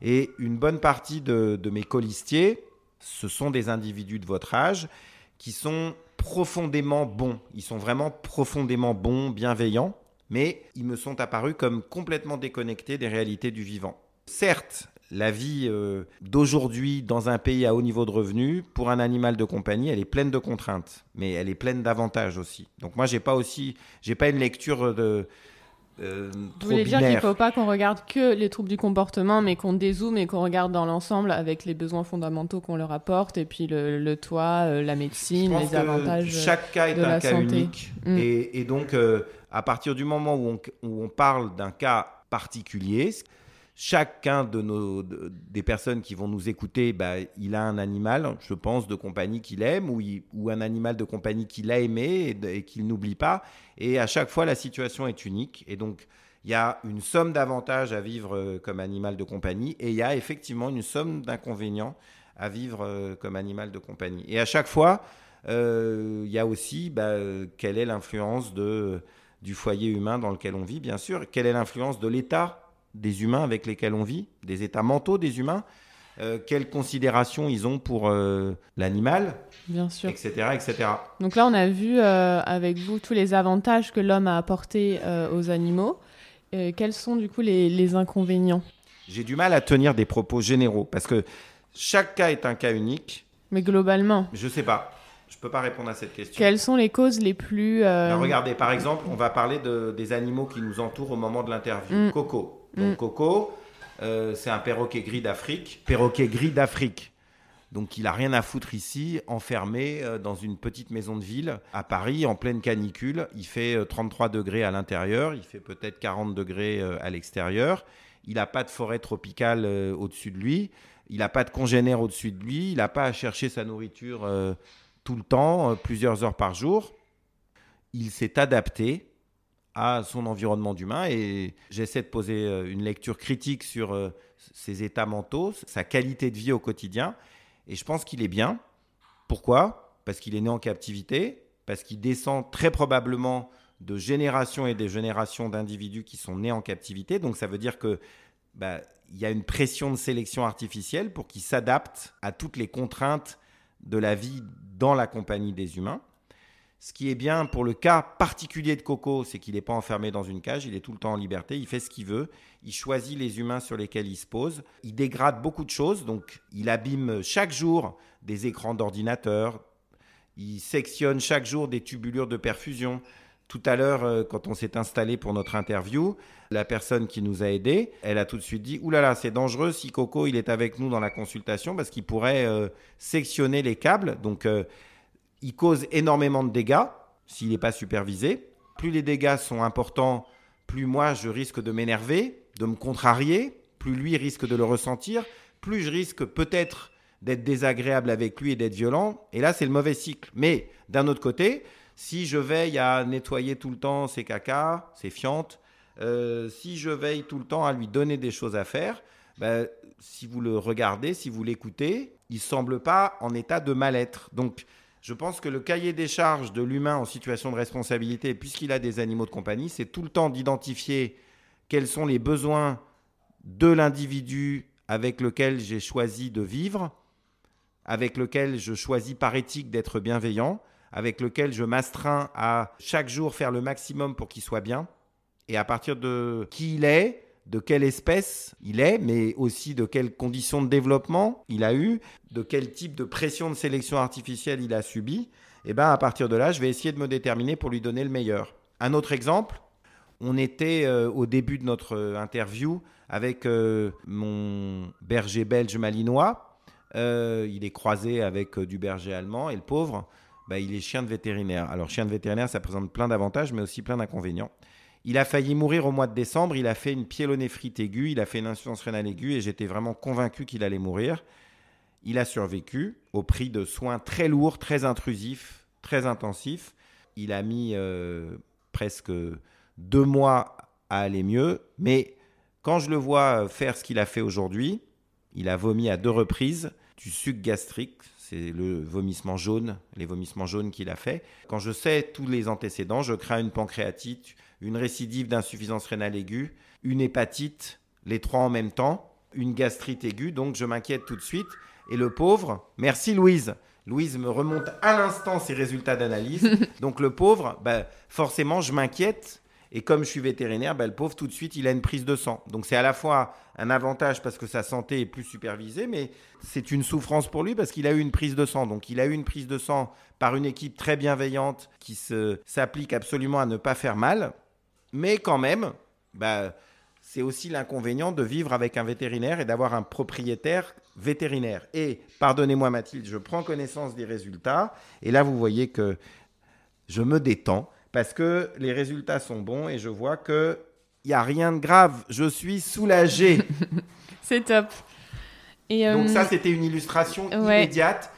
Et une bonne partie de, mes colistiers, ce sont des individus de votre âge qui sont profondément bons. Ils sont vraiment profondément bons, bienveillants, mais ils me sont apparus comme complètement déconnectés des réalités du vivant. Certes, la vie euh, d'aujourd'hui dans un pays à haut niveau de revenus, pour un animal de compagnie, elle est pleine de contraintes, mais elle est pleine d'avantages aussi. Donc moi, j'ai pas aussi, j'ai pas une lecture de euh, Vous voulez dire qu'il ne faut pas qu'on regarde que les troubles du comportement, mais qu'on dézoome et qu'on regarde dans l'ensemble avec les besoins fondamentaux qu'on leur apporte, et puis le, toit, euh, la médecine, les avantages. Chaque cas est un cas unique. Mm. Et, donc, à partir du moment où on, où on parle d'un cas particulier, chacun de nos, des personnes qui vont nous écouter, bah, il a un animal, je pense, de compagnie qu'il aime ou, ou, un animal de compagnie qu'il a aimé et, qu'il n'oublie pas. Et à chaque fois, la situation est unique. Et donc, il y a une somme d'avantages à vivre euh, comme animal de compagnie et il y a effectivement une somme d'inconvénients à vivre euh, comme animal de compagnie. Et à chaque fois, euh, il y a aussi bah, quelle est l'influence du foyer humain dans lequel on vit, bien sûr, quelle est l'influence de l'État des humains avec lesquels on vit, des états mentaux des humains, euh, quelles considérations ils ont pour euh, l'animal, Bien sûr. etc., etc. Donc là, on a vu euh, avec vous tous les avantages que l'homme a apportés aux animaux. quels sont du coup les, les inconvénients? J'ai du mal à tenir des propos généraux parce que chaque cas est un cas unique. Mais globalement Je sais pas. Je ne peux pas répondre à cette question. Quelles sont les causes les plus... regardez, par exemple, on va parler de, des animaux qui nous entourent au moment de l'interview. Mm. Coco. Donc mm. Coco, euh, c'est un perroquet gris d'Afrique. Perroquet gris d'Afrique. Donc il a rien à foutre ici, enfermé euh, dans une petite maison de ville à Paris en pleine canicule. Il fait 33 euh, degrés à l'intérieur, il fait peut-être 40 degrés à l'extérieur. Il n'a pas de forêt tropicale au-dessus de lui, il n'a pas de congénère au-dessus de lui, il n'a pas à chercher sa nourriture tout le temps, plusieurs heures par jour. Il s'est adapté à son environnement d'humain et j'essaie de poser euh, une lecture critique sur euh, ses états mentaux, sa qualité de vie au quotidien et je pense qu'il est bien. Pourquoi? Parce qu'il est né en captivité, parce qu'il descend très probablement de générations et des générations d'individus qui sont nés en captivité. Donc ça veut dire que bah, il y a une pression de sélection artificielle pour qu'il s'adapte à toutes les contraintes de la vie dans la compagnie des humains. Ce qui est bien pour le cas particulier de Coco, c'est qu'il n'est pas enfermé dans une cage, il est tout le temps en liberté, il fait ce qu'il veut, il choisit les humains sur lesquels il se pose, il dégrade beaucoup de choses, donc il abîme chaque jour des écrans d'ordinateur, il sectionne chaque jour des tubulures de perfusion. Tout à l'heure, euh, quand on s'est installé pour notre interview, la personne qui nous a aidés, elle a tout de suite dit Ouh là là, c'est dangereux si Coco il est avec nous dans la consultation parce qu'il pourrait euh, sectionner les câbles. Donc euh, il cause énormément de dégâts s'il n'est pas supervisé. Plus les dégâts sont importants, plus moi je risque de m'énerver, de me contrarier, plus lui risque de le ressentir, plus je risque peut-être d'être désagréable avec lui et d'être violent. Et là, c'est le mauvais cycle. Mais d'un autre côté, si je veille à nettoyer tout le temps ses cacas, ses fientes, euh, si je veille tout le temps à lui donner des choses à faire, ben, si vous le regardez, si vous l'écoutez, il semble pas en état de mal-être. Donc, je pense que le cahier des charges de l'humain en situation de responsabilité, puisqu'il a des animaux de compagnie, c'est tout le temps d'identifier quels sont les besoins de l'individu avec lequel j'ai choisi de vivre, avec lequel je choisis par éthique d'être bienveillant, avec lequel je m'astreins à chaque jour faire le maximum pour qu'il soit bien, et à partir de qui il est, de quelle espèce il est, mais aussi de quelles conditions de développement il a eu, de quel type de pression de sélection artificielle il a subi, et eh ben à partir de là, je vais essayer de me déterminer pour lui donner le meilleur. Un autre exemple, on était euh, au début de notre euh, interview avec euh, mon berger belge malinois. il est croisé avec du berger allemand et le pauvre, bah, il est chien de vétérinaire. Alors, chien de vétérinaire, ça présente plein d'avantages, mais aussi plein d'inconvénients. Il a failli mourir au mois de décembre. Il a fait une pyélonéphrite aiguë, il a fait une insuffisance rénale aiguë, et j'étais vraiment convaincu qu'il allait mourir. Il a survécu au prix de soins très lourds, très intrusifs, très intensifs. Il a mis euh, presque deux mois à aller mieux, mais quand je le vois faire ce qu'il a fait aujourd'hui, il a vomi à deux reprises du suc gastrique, c'est le vomissement jaune, les vomissements jaunes qu'il a fait. Quand je sais tous les antécédents, je crains une pancréatite, une récidive d'insuffisance rénale aiguë, une hépatite, les trois en même temps, une gastrite aiguë, donc je m'inquiète tout de suite. Et le pauvre, merci Louise. Louise me remonte à l'instant ses résultats d'analyse. donc le pauvre, bah, forcément, je m'inquiète et comme je suis vétérinaire, ben, le pauvre, tout de suite, il a une prise de sang. Donc c'est à la fois un avantage parce que sa santé est plus supervisée, mais c'est une souffrance pour lui parce qu'il a eu une prise de sang. Donc il a eu une prise de sang par une équipe très bienveillante qui s'applique absolument à ne pas faire mal. Mais quand même, ben, c'est aussi l'inconvénient de vivre avec un vétérinaire et d'avoir un propriétaire vétérinaire. Et pardonnez-moi Mathilde, je prends connaissance des résultats. Et là, vous voyez que je me détends parce que les résultats sont bons et je vois que il n'y a rien de grave. Je suis soulagé. C'est top. Et Donc ça, euh, c'était une illustration immédiate.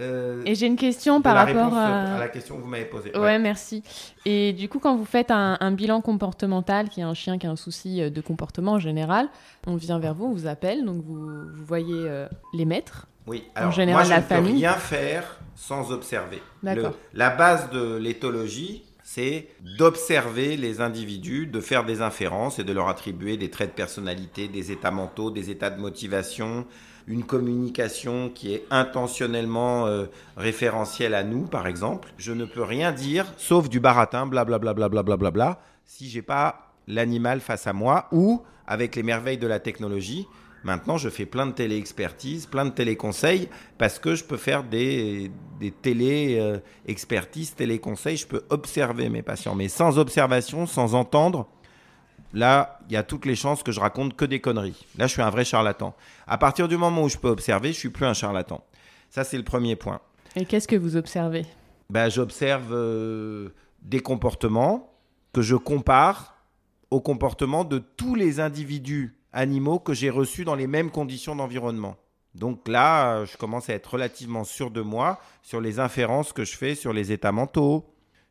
Euh, et j'ai une question par rapport à... la question que vous m'avez posée. Ouais, merci. Et du coup, quand vous faites un, bilan comportemental, qui est un chien qui a un souci euh, de comportement en général, on vient vers vous, on vous appelle, donc vous, voyez les maîtres. Oui, alors en général, moi, je ne peux rien faire sans observer. la base de l'éthologie, c'est d'observer les individus, de faire des inférences et de leur attribuer des traits de personnalité, des états mentaux, des états de motivation, une communication qui est intentionnellement euh, référentielle à nous, par exemple. Je ne peux rien dire, sauf du baratin, blablabla, bla, bla, bla, bla, si j'ai pas l'animal face à moi ou, avec les merveilles de la technologie, Maintenant, je fais plein de télé-expertise, plein de télé-conseils, parce que je peux faire des, des télé-expertises, télé-conseils, je peux observer mes patients. Mais sans observation, sans entendre, là, il y a toutes les chances que je raconte que des conneries. Là, je suis un vrai charlatan. À partir du moment où je peux observer, je suis plus un charlatan. Ça, c'est le premier point. Et qu'est-ce que vous observez? Ben, J'observe euh, des comportements que je compare aux comportements de tous les individus animaux que j'ai reçus dans les mêmes conditions d'environnement. Donc là, je commence à être relativement sûr de moi sur les inférences que je fais sur les états mentaux,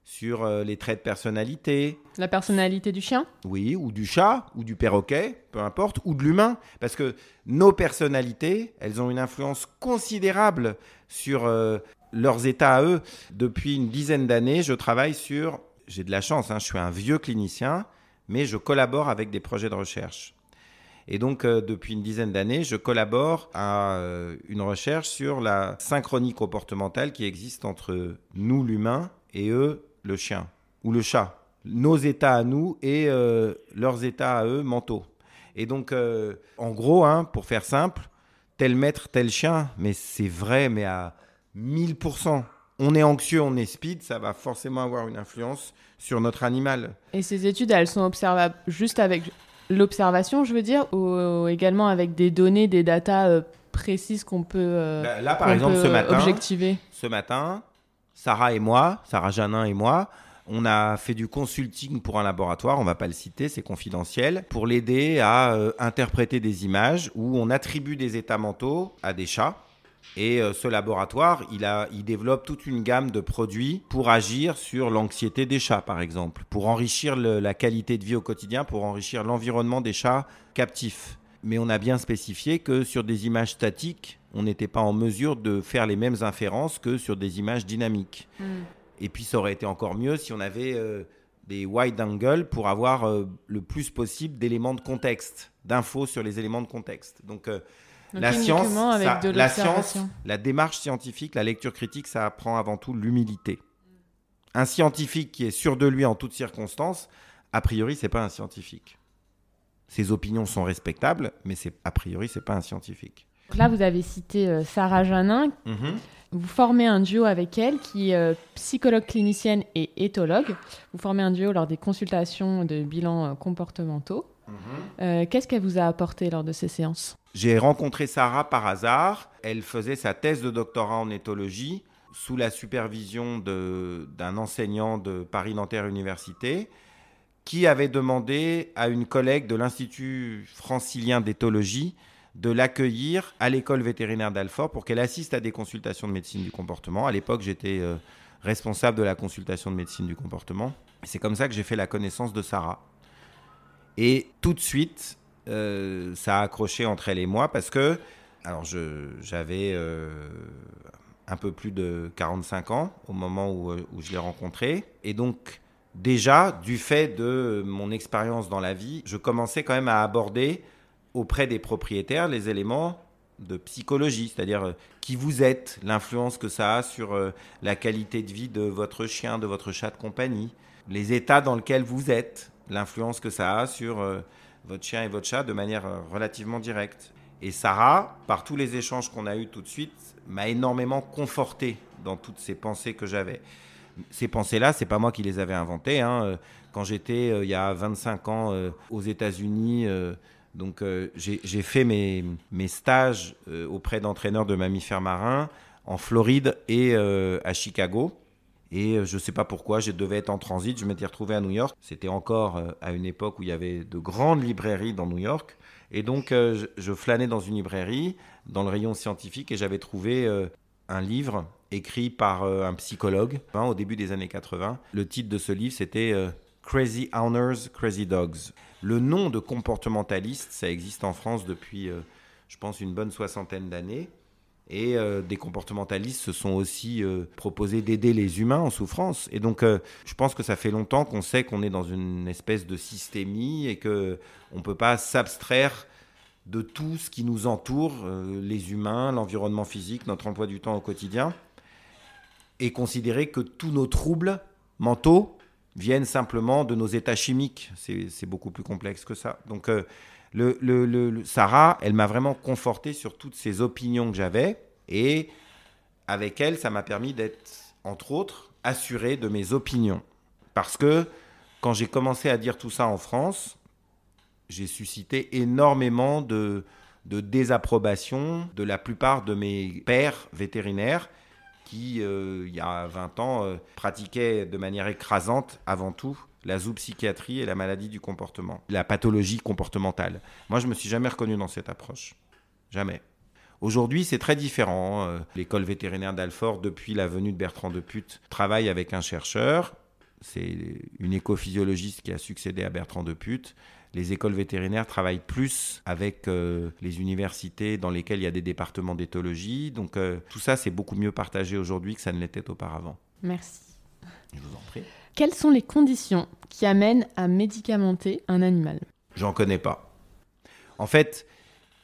sur euh, les traits de personnalité. La personnalité du chien? Oui, ou du chat, ou du perroquet, peu importe, ou de l'humain. Parce que nos personnalités, elles ont une influence considérable sur euh, leurs états à eux. Depuis une dizaine d'années, je travaille sur... J'ai de la chance, hein, je suis un vieux clinicien, mais je collabore avec des projets de recherche. Et donc, euh, depuis une dizaine d'années, je collabore à euh, une recherche sur la synchronie comportementale qui existe entre nous, l'humain, et eux, le chien ou le chat. Nos états à nous et euh, leurs états à eux mentaux. Et donc, en gros, hein, pour faire simple, tel maître, tel chien, mais c'est vrai, mais à 1000%. On est anxieux, on est speed, ça va forcément avoir une influence sur notre animal. Et ces études, elles sont observables juste avec l'observation, je veux dire, ou, également avec des données, des datas euh, précises qu'on peut, euh, bah, Là, par exemple, ce matin, objectiver? Ce matin, Sarah et moi, Sarah Janin et moi, on a fait du consulting pour un laboratoire, on va pas le citer, c'est confidentiel, pour l'aider à euh, interpréter des images où on attribue des états mentaux à des chats et euh, ce laboratoire, il, a, il développe toute une gamme de produits pour agir sur l'anxiété des chats, par exemple, pour enrichir la qualité de vie au quotidien, pour enrichir l'environnement des chats captifs. Mais on a bien spécifié que sur des images statiques, on n'était pas en mesure de faire les mêmes inférences que sur des images dynamiques. Hmm. Et puis ça aurait été encore mieux si on avait euh, des wide angle pour avoir euh, le plus possible d'éléments de contexte, d'infos sur les éléments de contexte. Donc la science, la science, la démarche scientifique, la lecture critique, ça apprend avant tout l'humilité. Un scientifique qui est sûr de lui en toutes circonstances, a priori, c'est pas un scientifique. Ses opinions sont respectables, mais c'est a priori, c'est pas un scientifique. Là, vous avez cité euh, Sarah Janin. Mhm. Vous formez un duo avec elle qui est euh, psychologue clinicienne et éthologue. Vous formez un duo lors des consultations de bilans euh, comportementaux. Mhm. Qu'est-ce qu'elle vous a apporté lors de ces séances? J'ai rencontré Sarah par hasard. Elle faisait sa thèse de doctorat en éthologie sous la supervision d'un enseignant de Paris-Nanterre Université qui avait demandé à une collègue de l'Institut francilien d'éthologie de l'accueillir à l'école vétérinaire d'Alfort pour qu'elle assiste à des consultations de médecine du comportement. À l'époque, j'étais euh, responsable de la consultation de médecine du comportement. C'est comme ça que j'ai fait la connaissance de Sarah. Et tout de suite, euh, ça a accroché entre elle et moi parce que, alors j'avais euh, un peu plus de 45 ans au moment où, où je l'ai rencontrée. Et donc, déjà, du fait de mon expérience dans la vie, je commençais quand même à aborder auprès des propriétaires les éléments de psychologie, c'est-à-dire euh, qui vous êtes, l'influence que ça a sur euh, la qualité de vie de votre chien, de votre chat de compagnie, les états dans lesquels vous êtes, l'influence que ça a sur euh, votre chien et votre chat de manière relativement directe. Et Sarah, par tous les échanges qu'on a eus tout de suite, m'a énormément conforté dans toutes ces pensées que j'avais. Ces pensées-là, c'est pas moi qui les avais inventées. Hein. Quand j'étais il y a 25 ans aux États-Unis, donc euh, j'ai fait mes, stages euh, auprès d'entraîneurs de mammifères marins en Floride et euh, à Chicago. Et je ne sais pas pourquoi, je devais être en transit, je m'étais retrouvé à New York. C'était encore à une époque où il y avait de grandes librairies dans New York. Et donc je, flânais dans une librairie, dans le rayon scientifique, et j'avais trouvé un livre écrit par un psychologue hein, au début des années 80. Le titre de ce livre, c'était Crazy Owners, Crazy Dogs. Le nom de comportementaliste, ça existe en France depuis, euh, je pense, une bonne soixantaine d'années. Et euh, des comportementalistes se sont aussi euh, proposés d'aider les humains en souffrance. Et donc, je pense que ça fait longtemps qu'on sait qu'on est dans une espèce de systémie et que on peut pas s'abstraire de tout ce qui nous entoure, les humains, l'environnement physique, notre emploi du temps au quotidien, et considérer que tous nos troubles mentaux viennent simplement de nos états chimiques. C'est beaucoup plus complexe que ça. Donc, euh, le, Sarah, elle m'a vraiment conforté sur toutes ces opinions que j'avais. Et avec elle, ça m'a permis d'être, entre autres, assuré de mes opinions. Parce que quand j'ai commencé à dire tout ça en France, j'ai suscité énormément de, de désapprobation de la plupart de mes pères vétérinaires qui, euh, il y a 20 ans, euh, pratiquait de manière écrasante, avant tout, la zoopsychiatrie et la maladie du comportement, la pathologie comportementale. Moi, je me suis jamais reconnu dans cette approche. Jamais. Aujourd'hui, c'est très différent. Euh, l'école vétérinaire d'Alfort, depuis la venue de Bertrand de Putte, travaille avec un chercheur. C'est une écophysiologiste qui a succédé à Bertrand de Putte les écoles vétérinaires travaillent plus avec euh, les universités dans lesquelles il y a des départements d'éthologie. Donc euh, tout ça, c'est beaucoup mieux partagé aujourd'hui que ça ne l'était auparavant. Merci. Je vous en prie. Quelles sont les conditions qui amènent à médicamenter un animal? J'en connais pas. En fait,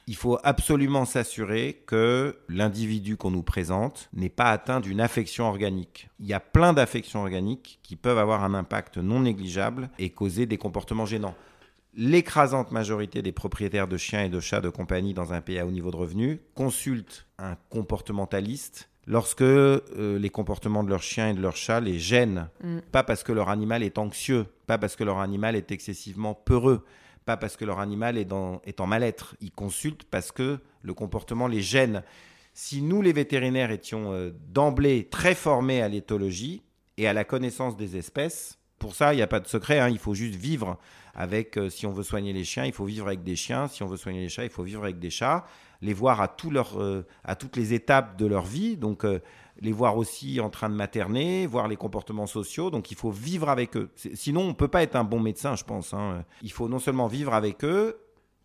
il faut absolument s'assurer que l'individu qu'on nous présente n'est pas atteint d'une affection organique. Il y a plein d'affections organiques qui peuvent avoir un impact non négligeable et causer des comportements gênants l'écrasante majorité des propriétaires de chiens et de chats de compagnie dans un pays à haut niveau de revenus consultent un comportementaliste lorsque euh, les comportements de leurs chiens et de leurs chats les gênent. Mm. Pas parce que leur animal est anxieux, pas parce que leur animal est excessivement peureux, pas parce que leur animal est, est en mal-être. Ils consultent parce que le comportement les gêne. Si nous, les vétérinaires, étions euh, d'emblée très formés à l'éthologie et à la connaissance des espèces, pour ça, il n'y a pas de secret, hein, il faut juste vivre avec, euh, si on veut soigner les chiens, il faut vivre avec des chiens, si on veut soigner les chats, il faut vivre avec des chats, les voir à, euh, à toutes les étapes de leur vie, donc euh, les voir aussi en train de materner, voir les comportements sociaux, donc il faut vivre avec eux. Sinon, on ne peut pas être un bon médecin, je pense. Hein. Il faut non seulement vivre avec eux,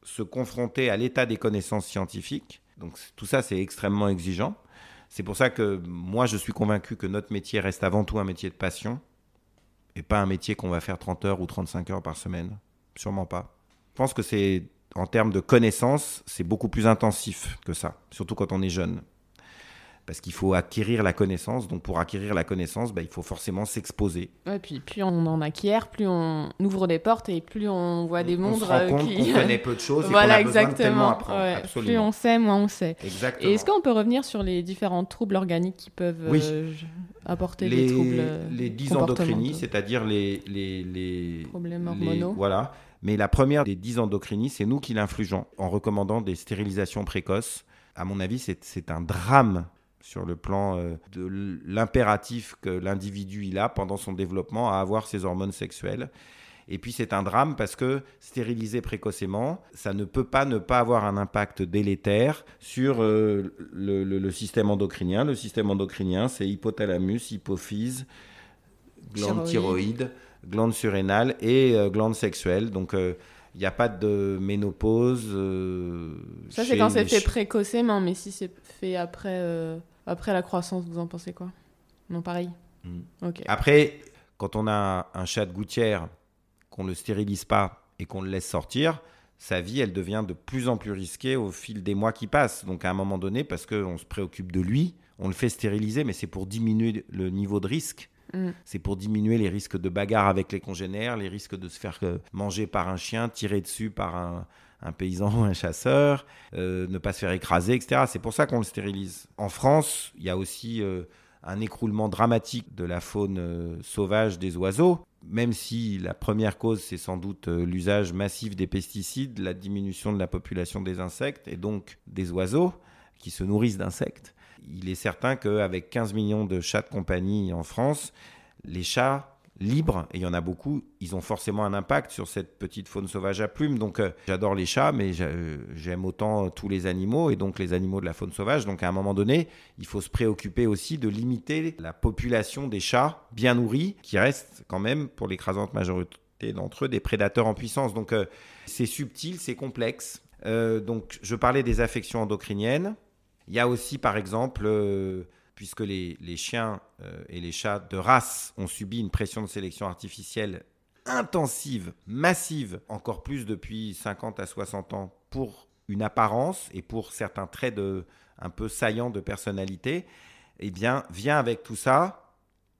se confronter à l'état des connaissances scientifiques, donc tout ça c'est extrêmement exigeant. C'est pour ça que moi je suis convaincu que notre métier reste avant tout un métier de passion et pas un métier qu'on va faire 30 heures ou 35 heures par semaine. Sûrement pas. Je pense que c'est, en termes de connaissances, c'est beaucoup plus intensif que ça, surtout quand on est jeune parce qu'il faut acquérir la connaissance. Donc pour acquérir la connaissance, bah, il faut forcément s'exposer. Et puis plus on en acquiert, plus on ouvre des portes et plus on voit des mondes on se rend compte qu'on connaît peu de choses et voilà, qu'on a exactement. besoin de Plus on sait, moins on sait. Exactement. Et est-ce qu'on peut revenir sur les différents troubles organiques qui peuvent euh, apporter les, des troubles euh, Les dysendocrinies, c'est-à-dire les, les, les problèmes hormonaux. voilà. Mais la première des dysendocrinies, c'est nous qui l'influgeons en recommandant des stérilisations précoces. À mon avis, c'est un drame sur le plan euh, de l'impératif que l'individu il a pendant son développement à avoir ses hormones sexuelles. Et puis c'est un drame parce que stériliser précocement, ça ne peut pas ne pas avoir un impact délétère sur euh, le, système endocrinien. Le système endocrinien, c'est hypothalamus, hypophyse, glande thyroïde, glande surrénale et euh, glande sexuelle. Donc il n'y a pas de ménopause. ça, c'est quand c'est fait précocement, mais si c'est fait après, après la croissance, vous en pensez quoi? Non, pareil. Hmm. Après, quand on a un chat de gouttière, qu'on ne le stérilise pas et qu'on le laisse sortir, sa vie, elle devient de plus en plus risquée au fil des mois qui passent. Donc à un moment donné, parce qu'on se préoccupe de lui, on le fait stériliser, mais c'est pour diminuer le niveau de risque. Hmm. C'est pour diminuer les risques de bagarre avec les congénères, les risques de se faire euh, manger par un chien, tirer dessus par un, un paysan ou un chasseur, euh, ne pas se faire écraser, etc. C'est pour ça qu'on le stérilise. En France, il y a aussi euh, un écroulement dramatique de la faune euh, sauvage des oiseaux, même si la première cause, c'est sans doute l'usage massif des pesticides, la diminution de la population des insectes et donc des oiseaux qui se nourrissent d'insectes. Il est certain qu'avec 15 millions de chats de compagnie en France, les chats libres, et il y en a beaucoup, ils ont forcément un impact sur cette petite faune sauvage à plumes. Donc euh, j'adore les chats, mais j'aime autant tous les animaux, et donc les animaux de la faune sauvage. Donc à un moment donné, il faut se préoccuper aussi de limiter la population des chats bien nourris, qui restent quand même, pour l'écrasante majorité d'entre eux, des prédateurs en puissance. Donc euh, c'est subtil, c'est complexe. Euh, donc je parlais des affections endocriniennes. Il y a aussi, par exemple, puisque les, chiens euh, et les chats de race ont subi une pression de sélection artificielle intensive, massive, encore plus depuis 50 à 60 ans, pour une apparence et pour certains traits de, un peu saillants de personnalité, eh bien, vient avec tout ça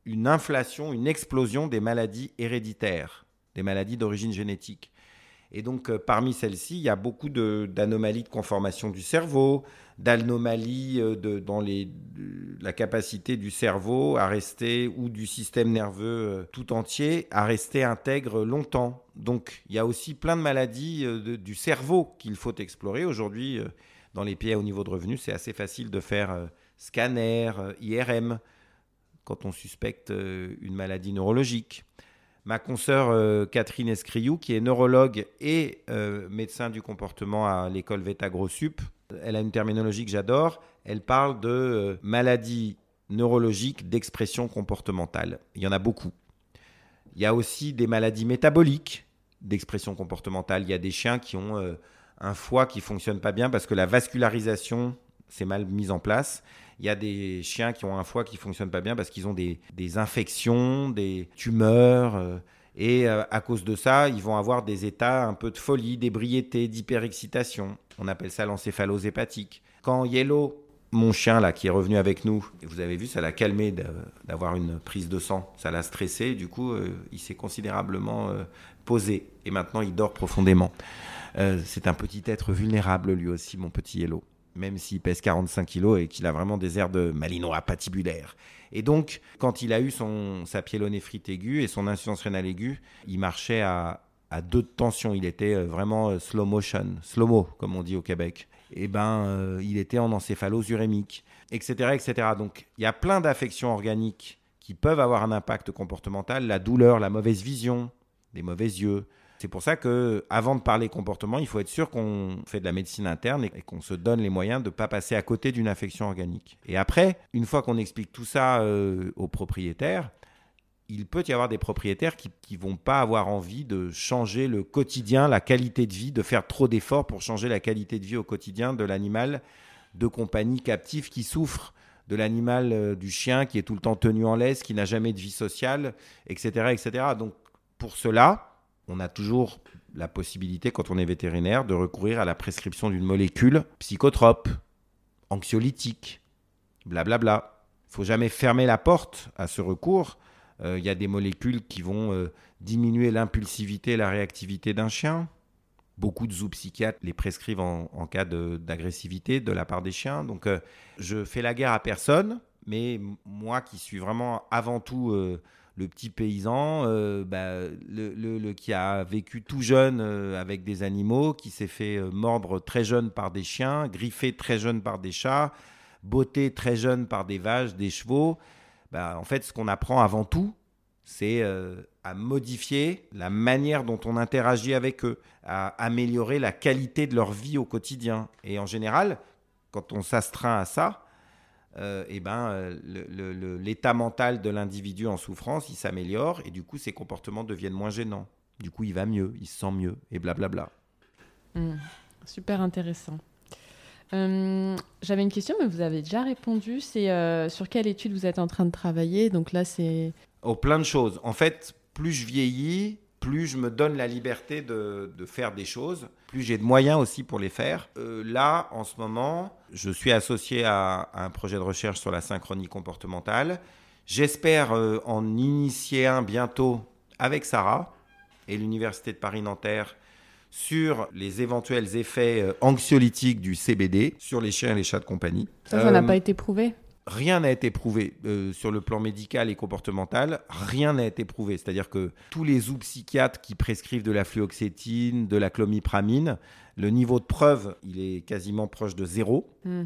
une inflation, une explosion des maladies héréditaires, des maladies d'origine génétique. Et donc, euh, parmi celles-ci, il y a beaucoup d'anomalies de, conformation du cerveau, d'anomalies euh, dans la capacité du cerveau à rester, ou du système nerveux euh, tout entier, à rester intègre longtemps. Donc, il y a aussi plein de maladies du cerveau qu'il faut explorer. Aujourd'hui, dans les pays au niveau de revenus, c'est assez facile de faire scanner, IRM, quand on suspecte une maladie neurologique ma consoeur euh, Catherine Escriou, qui est neurologue et euh, médecin du comportement à l'école Veta Grossup. Elle a une terminologie que j'adore. Elle parle de euh, maladies neurologiques d'expression comportementale. Il y en a beaucoup. Il y a aussi des maladies métaboliques d'expression comportementale. Il y a des chiens qui ont un foie qui fonctionne pas bien parce que la vascularisation s'est mal mise en place. Il y a des chiens qui ont un foie qui fonctionne pas bien parce qu'ils ont des, infections, des tumeurs. Euh, et euh, à cause de ça, ils vont avoir des états un peu de folie, d'ébriété, d'hyperexcitation. On appelle ça l'encéphalose hépatique. Quand Yellow, mon chien là, qui est revenu avec nous, vous avez vu, ça l'a calmé d'avoir une prise de sang. Ça l'a stressé. Du coup, euh, il s'est considérablement posé. Et maintenant, il dort profondément. c'est un petit être vulnérable lui aussi, mon petit Yellow même s'il pèse 45 kilos et qu'il a vraiment des airs de malinois patibulaire. Et donc, quand il a eu son, sa pyélonéphrite aiguë et son insuffisance rénale aiguë, il marchait à, à deux de tension. Il était euh, vraiment euh, slow motion, slow-mo, comme on dit au Québec. Et eh ben, euh, il était en encéphalose urémique, etc., etc. Donc, il y a plein d'affections organiques qui peuvent avoir un impact comportemental. La douleur, la mauvaise vision, les mauvais yeux, c'est pour ça que, avant de parler comportement, il faut être sûr qu'on fait de la médecine interne et qu'on se donne les moyens de ne pas passer à côté d'une infection organique. Et après, une fois qu'on explique tout ça euh, aux propriétaires, il peut y avoir des propriétaires qui ne vont pas avoir envie de changer le quotidien, la qualité de vie, de faire trop d'efforts pour changer la qualité de vie au quotidien de l'animal de compagnie captif qui souffre de l'animal euh, du chien qui est tout le temps tenu en laisse, qui n'a jamais de vie sociale, etc., etc. Donc pour cela, on a toujours la possibilité, quand on est vétérinaire, de recourir à la prescription d'une molécule psychotrope, anxiolytique, blablabla. Il faut jamais fermer la porte à ce recours. Euh, il y a des molécules qui vont euh, diminuer l'impulsivité et la réactivité d'un chien. Beaucoup de zoopsychiatres les prescrivent en, cas d'agressivité de, la part des chiens. Donc, euh, je fais la guerre à personne, mais moi qui suis vraiment avant tout le petit paysan bah, le, qui a vécu tout jeune avec des animaux, qui s'est fait mordre très jeune par des chiens, griffé très jeune par des chats, bottés très jeunes par des vaches, des chevaux. Bah, en fait, ce qu'on apprend avant tout, c'est euh, à modifier la manière dont on interagit avec eux, à améliorer la qualité de leur vie au quotidien. Et en général, quand on s'astreint à ça, euh, eh ben, euh, l'état mental de l'individu en souffrance, il s'améliore et du coup, ses comportements deviennent moins gênants. Du coup, il va mieux, il se sent mieux et blablabla. Mmh. super intéressant. Euh, j'avais une question, mais vous avez déjà répondu. C'est sur quelle étude vous êtes en train de travailler? Donc là, c'est. Oh, plein de choses. En fait, plus je vieillis, plus je me donne la liberté de, faire des choses, plus j'ai de moyens aussi pour les faire. Euh, là, en ce moment, je suis associé à, un projet de recherche sur la synchronie comportementale. J'espère euh, en initier un bientôt avec Sarah et l'Université de Paris-Nanterre sur les éventuels effets euh, anxiolytiques du CBD sur les chiens et les chats de compagnie. Ça, ça n'a pas été prouvé? rien n'a été prouvé euh, sur le plan médical et comportemental. Rien n'a été prouvé. C'est-à-dire que tous les psychiatres qui prescrivent de la fluoxétine, de la clomipramine, le niveau de preuve, il est quasiment proche de zéro. Hmm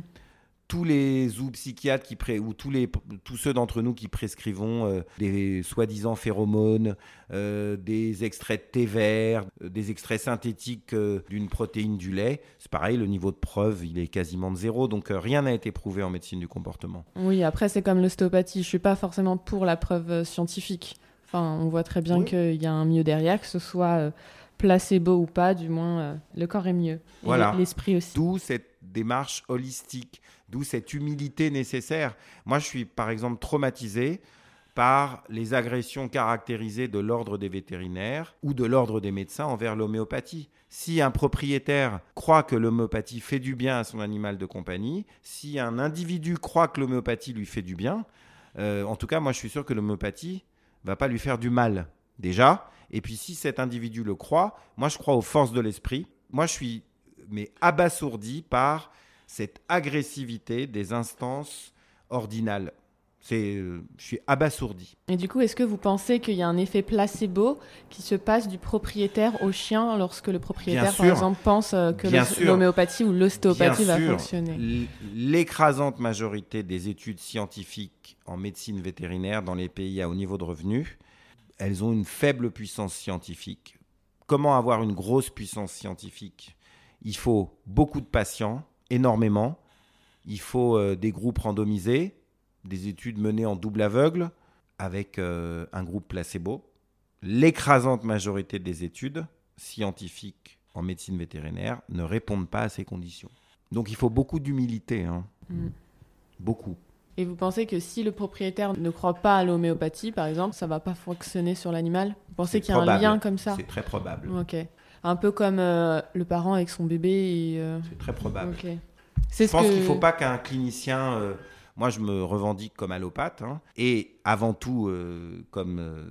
tous les ou psychiatres qui pré, ou tous, les, tous ceux d'entre nous qui prescrivons euh, des soi-disant phéromones, euh, des extraits de thé vert, euh, des extraits synthétiques d'une protéine du lait, c'est pareil, le niveau de preuve, il est quasiment de zéro, donc rien n'a été prouvé en médecine du comportement. Oui, après c'est comme l'ostéopathie, je suis pas forcément pour la preuve scientifique. Enfin, on voit très bien qu'il y a un mieux derrière, que ce soit placebo ou pas, du moins le corps est mieux. voilà. L'esprit aussi. D'où cette démarche holistique D'où cette humilité nécessaire. Moi, je suis par exemple traumatisé par les agressions caractérisées de l'ordre des vétérinaires ou de l'ordre des médecins envers l'homéopathie. Si un propriétaire croit que l'homéopathie fait du bien à son animal de compagnie, si un individu croit que l'homéopathie lui fait du bien, euh, en tout cas, moi je suis sûr que l'homéopathie va pas lui faire du mal, déjà. Et puis si cet individu le croit, moi je crois aux forces de l'esprit. Moi je suis mais abasourdi par cette agressivité des instances ordinales. C'est, euh, je suis abasourdi. Et du coup, est-ce que vous pensez qu'il y a un effet placebo qui se passe du propriétaire au chien lorsque le propriétaire, par exemple, pense euh, que l'homéopathie ou l'ostéopathie va fonctionner? L'écrasante majorité des études scientifiques en médecine vétérinaire dans les pays à haut niveau de revenus, elles ont une faible puissance scientifique. Comment avoir une grosse puissance scientifique? Il faut beaucoup de patients, énormément. Il faut euh, des groupes randomisés, des études menées en double aveugle avec euh, un groupe placebo. L'écrasante majorité des études scientifiques en médecine vétérinaire ne répondent pas à ces conditions. Donc il faut beaucoup d'humilité. Hein. Mm. Beaucoup. Et vous pensez que si le propriétaire ne croit pas à l'homéopathie, par exemple, ça va pas fonctionner sur l'animal? Vous pensez qu'il y a un lien comme ça? C'est très probable. Ok. Un peu comme euh, le parent avec son bébé. Euh, c'est très probable. Je pense qu'il ne faut pas qu'un clinicien. Euh, moi, je me revendique comme allopathe hein, et avant tout comme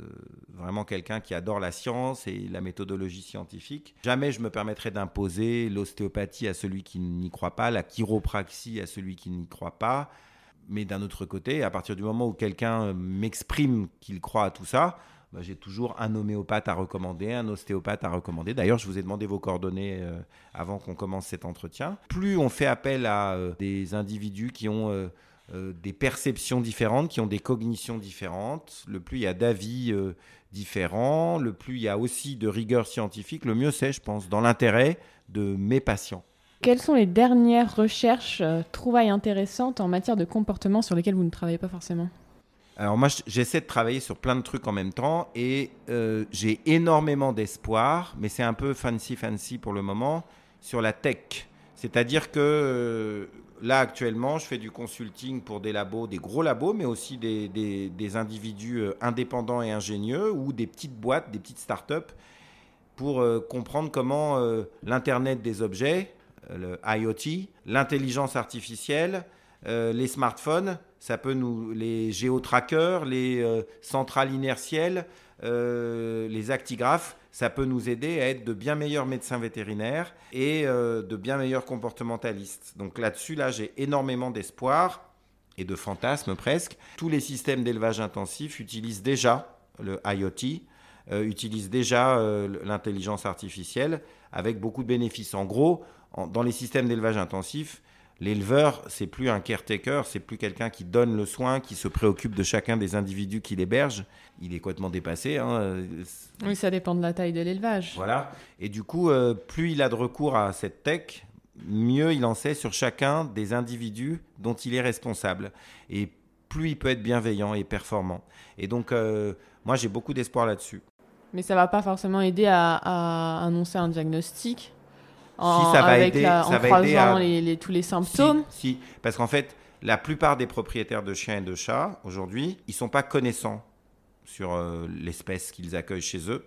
vraiment quelqu'un qui adore la science et la méthodologie scientifique. Jamais je me permettrai d'imposer l'ostéopathie à celui qui n'y croit pas, la chiropraxie à celui qui n'y croit pas. Mais d'un autre côté, à partir du moment où quelqu'un m'exprime qu'il croit à tout ça, bah, j'ai toujours un homéopathe à recommander, un ostéopathe à recommander. D'ailleurs, je vous ai demandé vos coordonnées euh, avant qu'on commence cet entretien. Plus on fait appel à euh, des individus qui ont euh, des perceptions différentes, qui ont des cognitions différentes, le plus il y a d'avis différents, le plus il y a aussi de rigueur scientifique, le mieux c'est, je pense, dans l'intérêt de mes patients. Quelles sont les dernières recherches, trouvailles intéressantes en matière de comportement sur lesquelles vous ne travaillez pas forcément? Alors moi, j'essaie de travailler sur plein de trucs en même temps et euh, j'ai énormément d'espoir, mais c'est un peu fancy fancy pour le moment, sur la tech. C'est-à-dire que euh, là, actuellement, je fais du consulting pour des labos, des gros labos, mais aussi des, des, individus euh, indépendants et ingénieux ou des petites boîtes, des petites startups pour comprendre comment l'Internet des objets, le IoT, l'intelligence artificielle, les smartphones, ça peut nous les géotrackers, les euh, centrales inertielles, euh, les actigraphes, ça peut nous aider à être de bien meilleurs médecins vétérinaires et euh, de bien meilleurs comportementalistes. Donc là-dessus, là, j'ai énormément d'espoir et de fantasmes presque. Tous les systèmes d'élevage intensif utilisent déjà le IoT, utilisent déjà l'intelligence artificielle avec beaucoup de bénéfices. En gros, dans les systèmes d'élevage intensif, L'éleveur, c'est plus un caretaker, c'est plus quelqu'un qui donne le soin, qui se préoccupe de chacun des individus qu'il héberge. Il est complètement dépassé. Hein. Oui, ça dépend de la taille de l'élevage. Voilà. Et du coup, euh, plus il a de recours à cette tech, mieux il en sait sur chacun des individus dont il est responsable. Et plus il peut être bienveillant et performant. Et donc, euh, moi, j'ai beaucoup d'espoir là-dessus. Mais ça va pas forcément aider à, annoncer un diagnostic en, si, ça va aider, en croisant les, tous les symptômes. Si, parce qu'en fait, la plupart des propriétaires de chiens et de chats, aujourd'hui, ils sont pas connaissants sur euh, l'espèce qu'ils accueillent chez eux.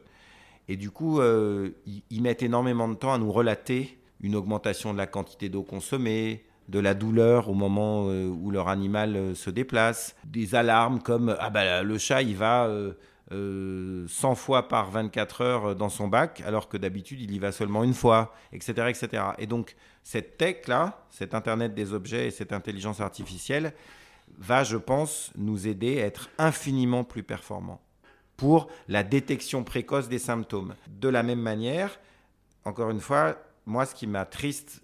Et du coup, euh, ils, mettent énormément de temps à nous relater une augmentation de la quantité d'eau consommée, de la douleur au moment euh, où leur animal se déplace, des alarmes comme ah bah le chat il va 100 fois par 24 heures dans son bac, alors que d'habitude il y va seulement une fois, etc., etc. Et donc cette tech là, cet internet des objets et cette intelligence artificielle, va, je pense, nous aider à être infiniment plus performants pour la détection précoce des symptômes. De la même manière, encore une fois, moi, ce qui m'attriste,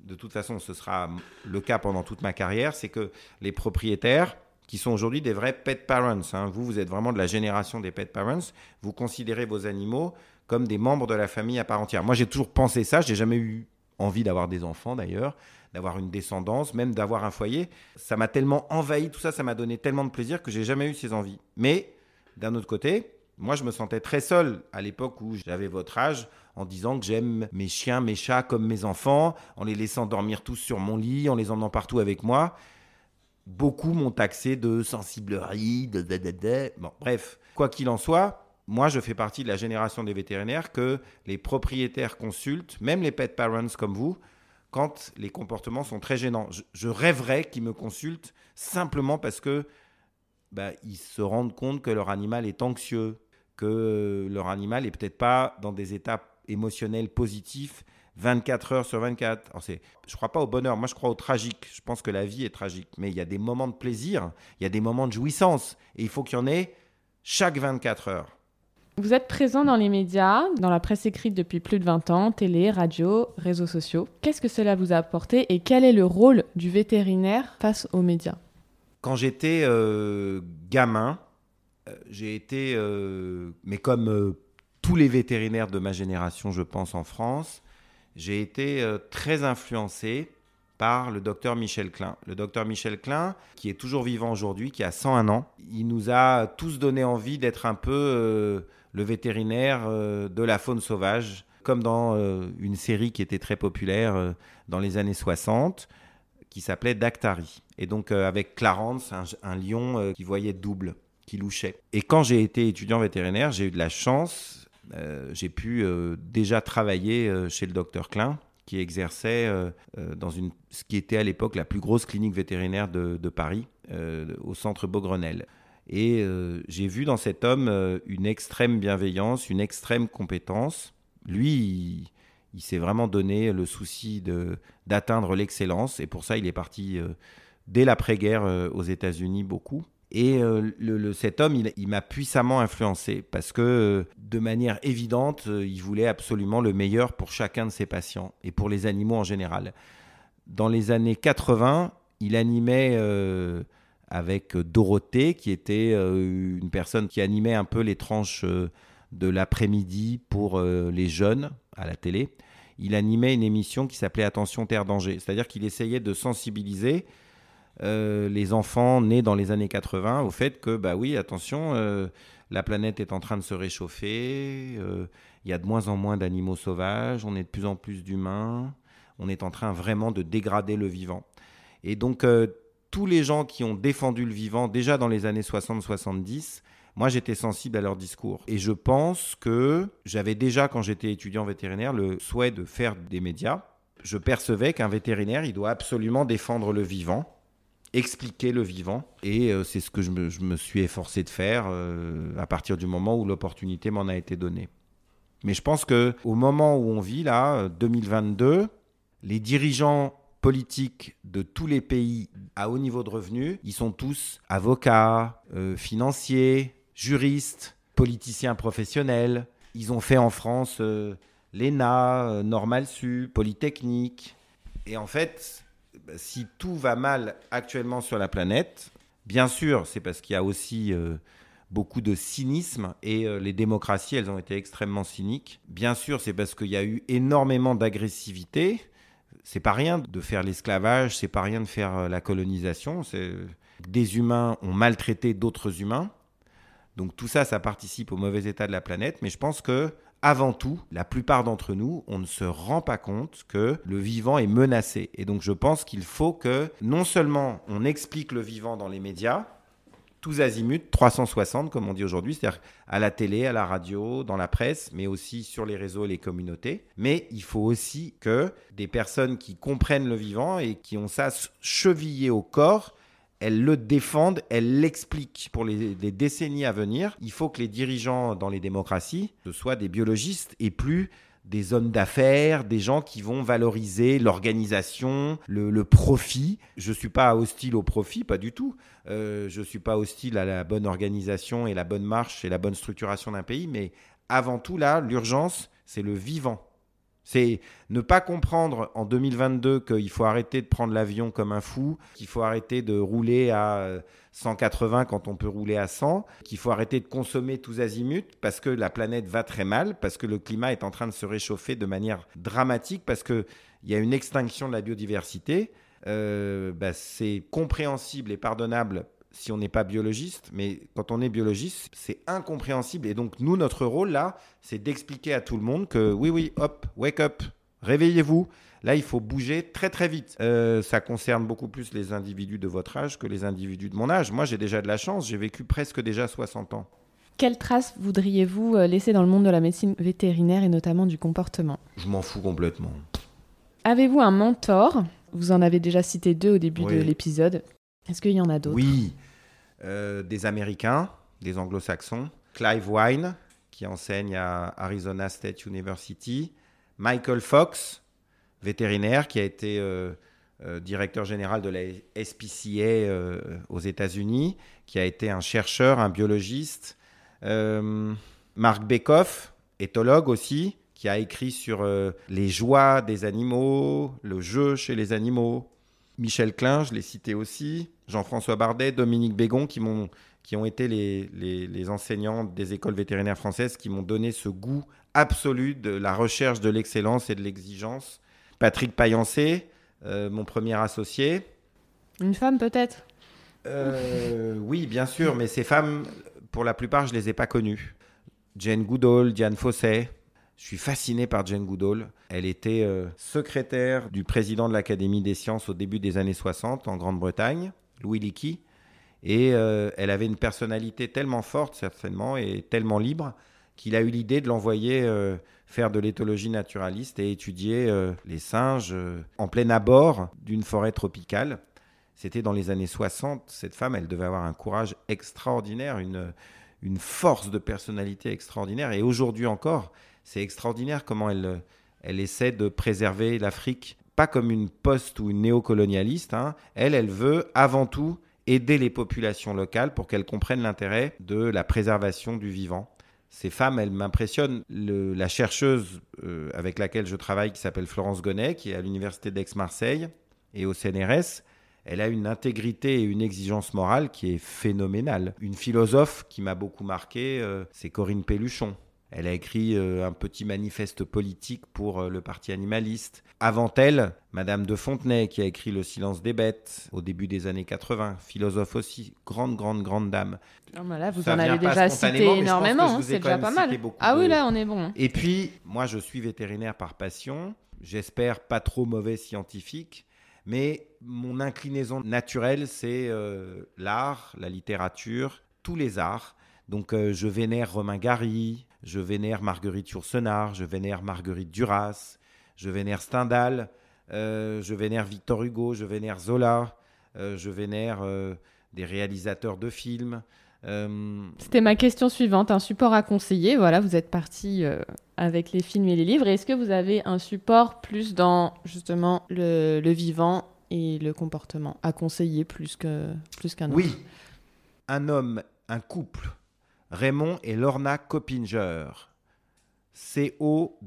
de toute façon, ce sera le cas pendant toute ma carrière, c'est que les propriétaires, qui sont aujourd'hui des vrais pet parents, hein, vous, vous êtes vraiment de la génération des pet parents, vous considérez vos animaux comme des membres de la famille à part entière. Moi, j'ai toujours pensé ça, j'ai jamais eu envie d'avoir des enfants d'ailleurs, d'avoir une descendance, même d'avoir un foyer. Ça m'a tellement envahi, tout ça, ça m'a donné tellement de plaisir que j'ai jamais eu ces envies. Mais d'un autre côté, moi, je me sentais très seul à l'époque où j'avais votre âge, en disant que j'aime mes chiens, mes chats comme mes enfants, en les laissant dormir tous sur mon lit, en les emmenant partout avec moi. Beaucoup m'ont taxé de sensiblerie, de, bref, quoi qu'il en soit, moi, je fais partie de la génération des vétérinaires que les propriétaires consultent, même les pet parents comme vous, quand les comportements sont très gênants. Je, rêverais qu'ils me consultent simplement parce que bah, ils se rendent compte que leur animal est anxieux, que leur animal est peut-être pas dans des états émotionnels positifs 24 heures sur 24. Alors c'est, je crois pas au bonheur, moi je crois au tragique. Je pense que la vie est tragique, mais il y a des moments de plaisir, il y a des moments de jouissance, et il faut qu'il y en ait chaque 24 heures. Vous êtes présent dans les médias, dans la presse écrite depuis plus de 20 ans, télé, radio, réseaux sociaux. Qu'est-ce que cela vous a apporté et quel est le rôle du vétérinaire face aux médias? Quand j'étais euh, gamin, euh, j'ai été, euh, mais comme tous les vétérinaires de ma génération, je pense, en France, j'ai été très influencé par le docteur Michel Klein. Le docteur Michel Klein, qui est toujours vivant aujourd'hui, qui a 101 ans, il nous a tous donné envie d'être un peu le vétérinaire euh, de la faune sauvage, comme dans euh, une série qui était très populaire euh, dans les années 60, qui s'appelait Dactari. Et donc avec Clarence, un, lion qui voyait double, qui louchait. Et quand j'ai été étudiant vétérinaire, j'ai eu de la chance, j'ai pu déjà travailler chez le docteur Klein, qui exerçait dans une, ce qui était à l'époque la plus grosse clinique vétérinaire de, Paris, au centre Beaugrenelle. Et euh, j'ai vu dans cet homme euh, une extrême bienveillance, une extrême compétence. Lui, il, s'est vraiment donné le souci d'atteindre l'excellence. Et pour ça, il est parti euh, dès l'après-guerre aux États-Unis beaucoup. Et le, cet homme, il, m'a puissamment influencé parce que de manière évidente, il voulait absolument le meilleur pour chacun de ses patients et pour les animaux en général. Dans les années 80, il animait avec euh, Dorothée, qui était euh, une personne qui animait un peu les tranches euh, de l'après-midi pour les jeunes à la télé. Il animait une émission qui s'appelait Attention Terre Danger, c'est-à-dire qu'il essayait de sensibiliser les enfants nés dans les années 80 au fait que, bah oui, attention, la planète est en train de se réchauffer, il y a de moins en moins d'animaux sauvages, on est de plus en plus d'humains, on est en train vraiment de dégrader le vivant. Et donc, tous les gens qui ont défendu le vivant déjà dans les années 60-70, moi j'étais sensible à leur discours. Et je pense que j'avais déjà, quand j'étais étudiant vétérinaire, le souhait de faire des médias. Je percevais qu'un vétérinaire, il doit absolument défendre le vivant expliquer le vivant. Et euh, c'est ce que je me, suis efforcé de faire euh, à partir du moment où l'opportunité m'en a été donnée. Mais je pense que au moment où on vit là, 2022, les dirigeants politiques de tous les pays à haut niveau de revenus, ils sont tous avocats, euh, financiers, juristes, politiciens professionnels. Ils ont fait en France euh, l'ENA, euh, Normal Su, Polytechnique. Et en fait, si tout va mal actuellement sur la planète, bien sûr, c'est parce qu'il y a aussi euh, beaucoup de cynisme et euh, les démocraties, elles ont été extrêmement cyniques. Bien sûr, c'est parce qu'il y a eu énormément d'agressivité. C'est pas rien de faire l'esclavage, c'est pas rien de faire euh, la colonisation. Des humains ont maltraité d'autres humains. Donc tout ça, ça participe au mauvais état de la planète. Mais je pense que avant tout, la plupart d'entre nous, on ne se rend pas compte que le vivant est menacé. Et donc je pense qu'il faut que non seulement on explique le vivant dans les médias, tous azimuts, 360 comme on dit aujourd'hui, c'est-à-dire à la télé, à la radio, dans la presse, mais aussi sur les réseaux et les communautés. Mais il faut aussi que des personnes qui comprennent le vivant et qui ont ça chevillé au corps elle le défendent, elle l'expliquent pour les, décennies à venir. Il faut que les dirigeants dans les démocraties, soient des biologistes et plus des hommes d'affaires, des gens qui vont valoriser l'organisation, le, profit. Je ne suis pas hostile au profit, pas du tout. Euh, je ne suis pas hostile à la bonne organisation et la bonne marche et la bonne structuration d'un pays, mais avant tout, là, l'urgence, c'est le vivant. C'est ne pas comprendre en 2022 qu'il faut arrêter de prendre l'avion comme un fou, qu'il faut arrêter de rouler à 180 quand on peut rouler à 100, qu'il faut arrêter de consommer tous azimuts parce que la planète va très mal, parce que le climat est en train de se réchauffer de manière dramatique, parce qu'il y a une extinction de la biodiversité. Euh, bah, c'est compréhensible et pardonnable si on n'est pas biologiste, mais quand on est biologiste, c'est incompréhensible. Et donc, nous, notre rôle là, c'est d'expliquer à tout le monde que oui, oui, hop, wake up, réveillez-vous. Là, il faut bouger très très vite. Euh, ça concerne beaucoup plus les individus de votre âge que les individus de mon âge. Moi, j'ai déjà de la chance, j'ai vécu presque déjà 60 ans. Quelles traces voudriez-vous euh, laisser dans le monde de la médecine vétérinaire et notamment du comportement? Je m'en fous complètement. Avez-vous un mentor? Vous en avez déjà cité deux au début de l'épisode. Est-ce qu'il y en a d'autres? Oui, euh, des Américains, des Anglo-Saxons, Clive Wine, qui enseigne à Arizona State University, Michael Fox, vétérinaire, qui a été euh, euh, directeur général de la SPCA aux États-Unis, qui a été un chercheur, un biologiste, Mark Bekoff, éthologue aussi, qui a écrit sur les joies des animaux, le jeu chez les animaux, Michel Klein, je l'ai cité aussi, Jean-François Bardet, Dominique Bégon, qui, m'ont, qui ont été les, les, enseignants des écoles vétérinaires françaises, qui m'ont donné ce goût absolu de la recherche de l'excellence et de l'exigence. Patrick Payancé, euh, mon premier associé. Une femme peut-être? Euh, Oui, bien sûr, mais ces femmes, pour la plupart, je ne les ai pas connues. Jane Goodall, Diane Fosset, je suis fasciné par Jane Goodall. Elle était euh, secrétaire du président de l'Académie des sciences au début des années 60 en Grande-Bretagne, Louis Leakey. Et euh, elle avait une personnalité tellement forte, certainement, et tellement libre, qu'il a eu l'idée de l'envoyer euh, faire de l'éthologie naturaliste et étudier les singes en plein abord d'une forêt tropicale. C'était dans les années 60. Cette femme, elle devait avoir un courage extraordinaire, une, une force de personnalité extraordinaire. Et aujourd'hui encore, c'est extraordinaire comment elle, elle essaie de préserver l'Afrique, pas comme une post ou une néocolonialiste. Hein. Elle, elle veut avant tout aider les populations locales pour qu'elles comprennent l'intérêt de la préservation du vivant. Ces femmes, elles m'impressionnent. La chercheuse euh, avec laquelle je travaille, qui s'appelle Florence Gonnet, qui est à l'université d'Aix-Marseille et au CNRS, elle a une intégrité et une exigence morale qui est phénoménale. Une philosophe qui m'a beaucoup marqué, euh, c'est Corinne Pelluchon. Elle a écrit euh, un petit manifeste politique pour euh, le parti animaliste. Avant elle, Madame de Fontenay, qui a écrit Le silence des bêtes au début des années 80, philosophe aussi, grande, grande, grande dame. Oh, là, vous en avez déjà cité énormément, c'est déjà pas mal. Ah oui, là, on est bon. Hein. Et puis, moi, je suis vétérinaire par passion. J'espère pas trop mauvais scientifique. Mais mon inclinaison naturelle, c'est euh, l'art, la littérature, tous les arts. Donc je vénère Romain Gary, je vénère Marguerite Yourcenar, je vénère Marguerite Duras, je vénère Stendhal, euh, je vénère Victor Hugo, je vénère Zola, euh, je vénère euh, des réalisateurs de films. C'était ma question suivante, un support à conseiller. Voilà, vous êtes parti avec les films et les livres. Est-ce que vous avez un support plus dans justement le, vivant et le comportement à conseiller plus qu'un plus qu'un autre? Oui, un homme, un couple Raymond et Lorna Coppinger. C-O-P-I-N-G-E-R.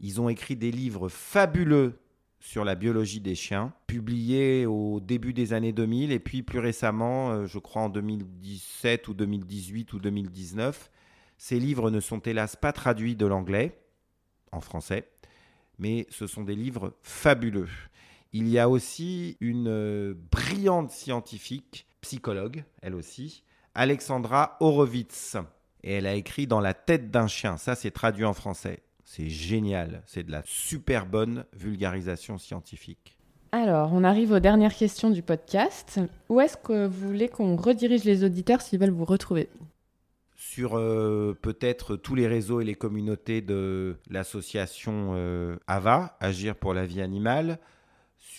Ils ont écrit des livres fabuleux sur la biologie des chiens, publié au début des années 2000 et puis plus récemment, euh, je crois en 2017 ou 2018 ou 2019. Ces livres ne sont hélas pas traduits de l'anglais en français, mais ce sont des livres fabuleux. Il y a aussi une euh, brillante scientifique, psychologue, elle aussi, Alexandra Horowitz. Et elle a écrit Dans la tête d'un chien. Ça, c'est traduit en français. C'est génial. C'est de la super bonne vulgarisation scientifique. Alors, on arrive aux dernières questions du podcast. Où est-ce que vous voulez qu'on redirige les auditeurs s'ils veulent vous retrouver? Sur euh, peut-être tous les réseaux et les communautés de l'association euh, AVA, Agir pour la vie animale,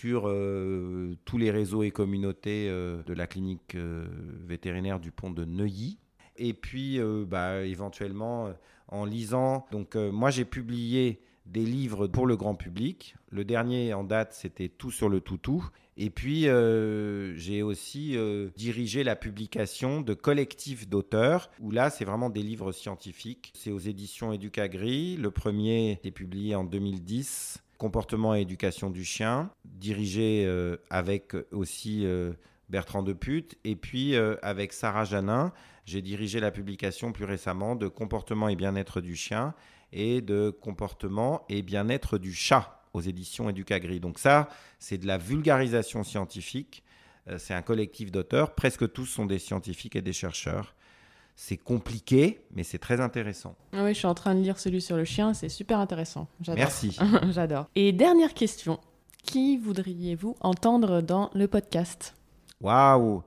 sur euh, tous les réseaux et communautés de la clinique vétérinaire du pont de Neuilly. Et puis, bah, éventuellement, en lisant. Donc, moi, j'ai publié des livres pour le grand public. Le dernier en date, c'était Tout sur le toutou. Et puis, euh, j'ai aussi euh, dirigé la publication de collectifs d'auteurs, où là, c'est vraiment des livres scientifiques. C'est aux éditions Educagri. Le premier est publié en 2010, Comportement et éducation du chien, dirigé euh, avec aussi Bertrand Deput. Et puis, avec Sarah Janin, j'ai dirigé la publication plus récemment de Comportement et bien-être du chien et de comportement et bien-être du chat aux éditions Educagri. Donc ça, c'est de la vulgarisation scientifique. Euh, c'est un collectif d'auteurs. Presque tous sont des scientifiques et des chercheurs. C'est compliqué, mais c'est très intéressant. Ah oui, je suis en train de lire celui sur le chien. C'est super intéressant. Merci. J'adore. Et dernière question. Qui voudriez-vous entendre dans le podcast? Waouh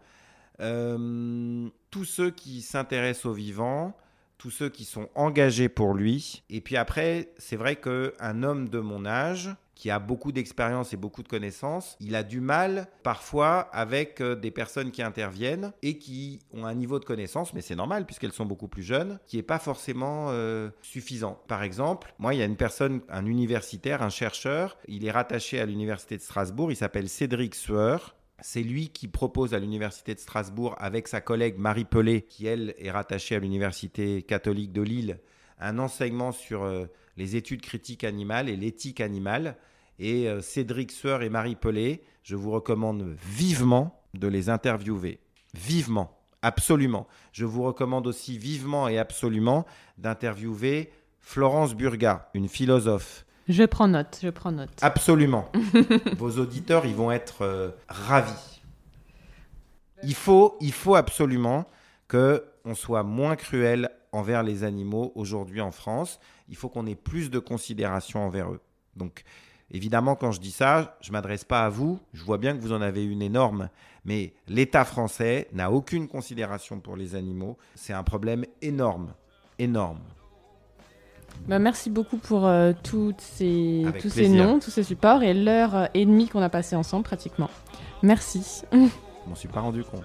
euh, Tous ceux qui s'intéressent aux vivants, tous ceux qui sont engagés pour lui. Et puis après, c'est vrai qu'un homme de mon âge, qui a beaucoup d'expérience et beaucoup de connaissances, il a du mal parfois avec euh, des personnes qui interviennent et qui ont un niveau de connaissance, mais c'est normal puisqu'elles sont beaucoup plus jeunes, qui n'est pas forcément euh, suffisant. Par exemple, moi, il y a une personne, un universitaire, un chercheur, il est rattaché à l'université de Strasbourg, il s'appelle Cédric Sueur. C'est lui qui propose à l'Université de Strasbourg, avec sa collègue Marie Pelé, qui elle est rattachée à l'Université catholique de Lille, un enseignement sur euh, les études critiques animales et l'éthique animale. Et euh, Cédric Sueur et Marie Pelé, je vous recommande vivement de les interviewer. Vivement, absolument. Je vous recommande aussi vivement et absolument d'interviewer Florence Burga, une philosophe je prends note, je prends note. Absolument. Vos auditeurs, ils vont être euh, ravis. Il faut, il faut absolument que on soit moins cruel envers les animaux aujourd'hui en France. Il faut qu'on ait plus de considération envers eux. Donc, évidemment, quand je dis ça, je ne m'adresse pas à vous. Je vois bien que vous en avez une énorme. Mais l'État français n'a aucune considération pour les animaux. C'est un problème énorme. Énorme. Bah, merci beaucoup pour euh, toutes ces, tous ces noms, tous ces supports et l'heure et demie qu'on a passé ensemble pratiquement. Merci. Je m'en suis pas rendu compte.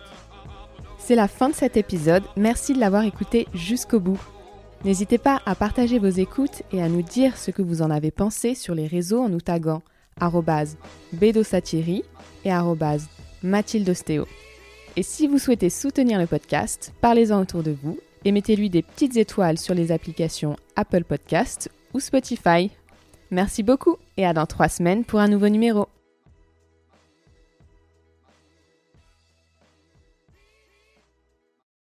C'est la fin de cet épisode. Merci de l'avoir écouté jusqu'au bout. N'hésitez pas à partager vos écoutes et à nous dire ce que vous en avez pensé sur les réseaux en nous taguant bedosatiri et mathildostéo. Et si vous souhaitez soutenir le podcast, parlez-en autour de vous et mettez-lui des petites étoiles sur les applications Apple Podcast ou Spotify. Merci beaucoup et à dans trois semaines pour un nouveau numéro.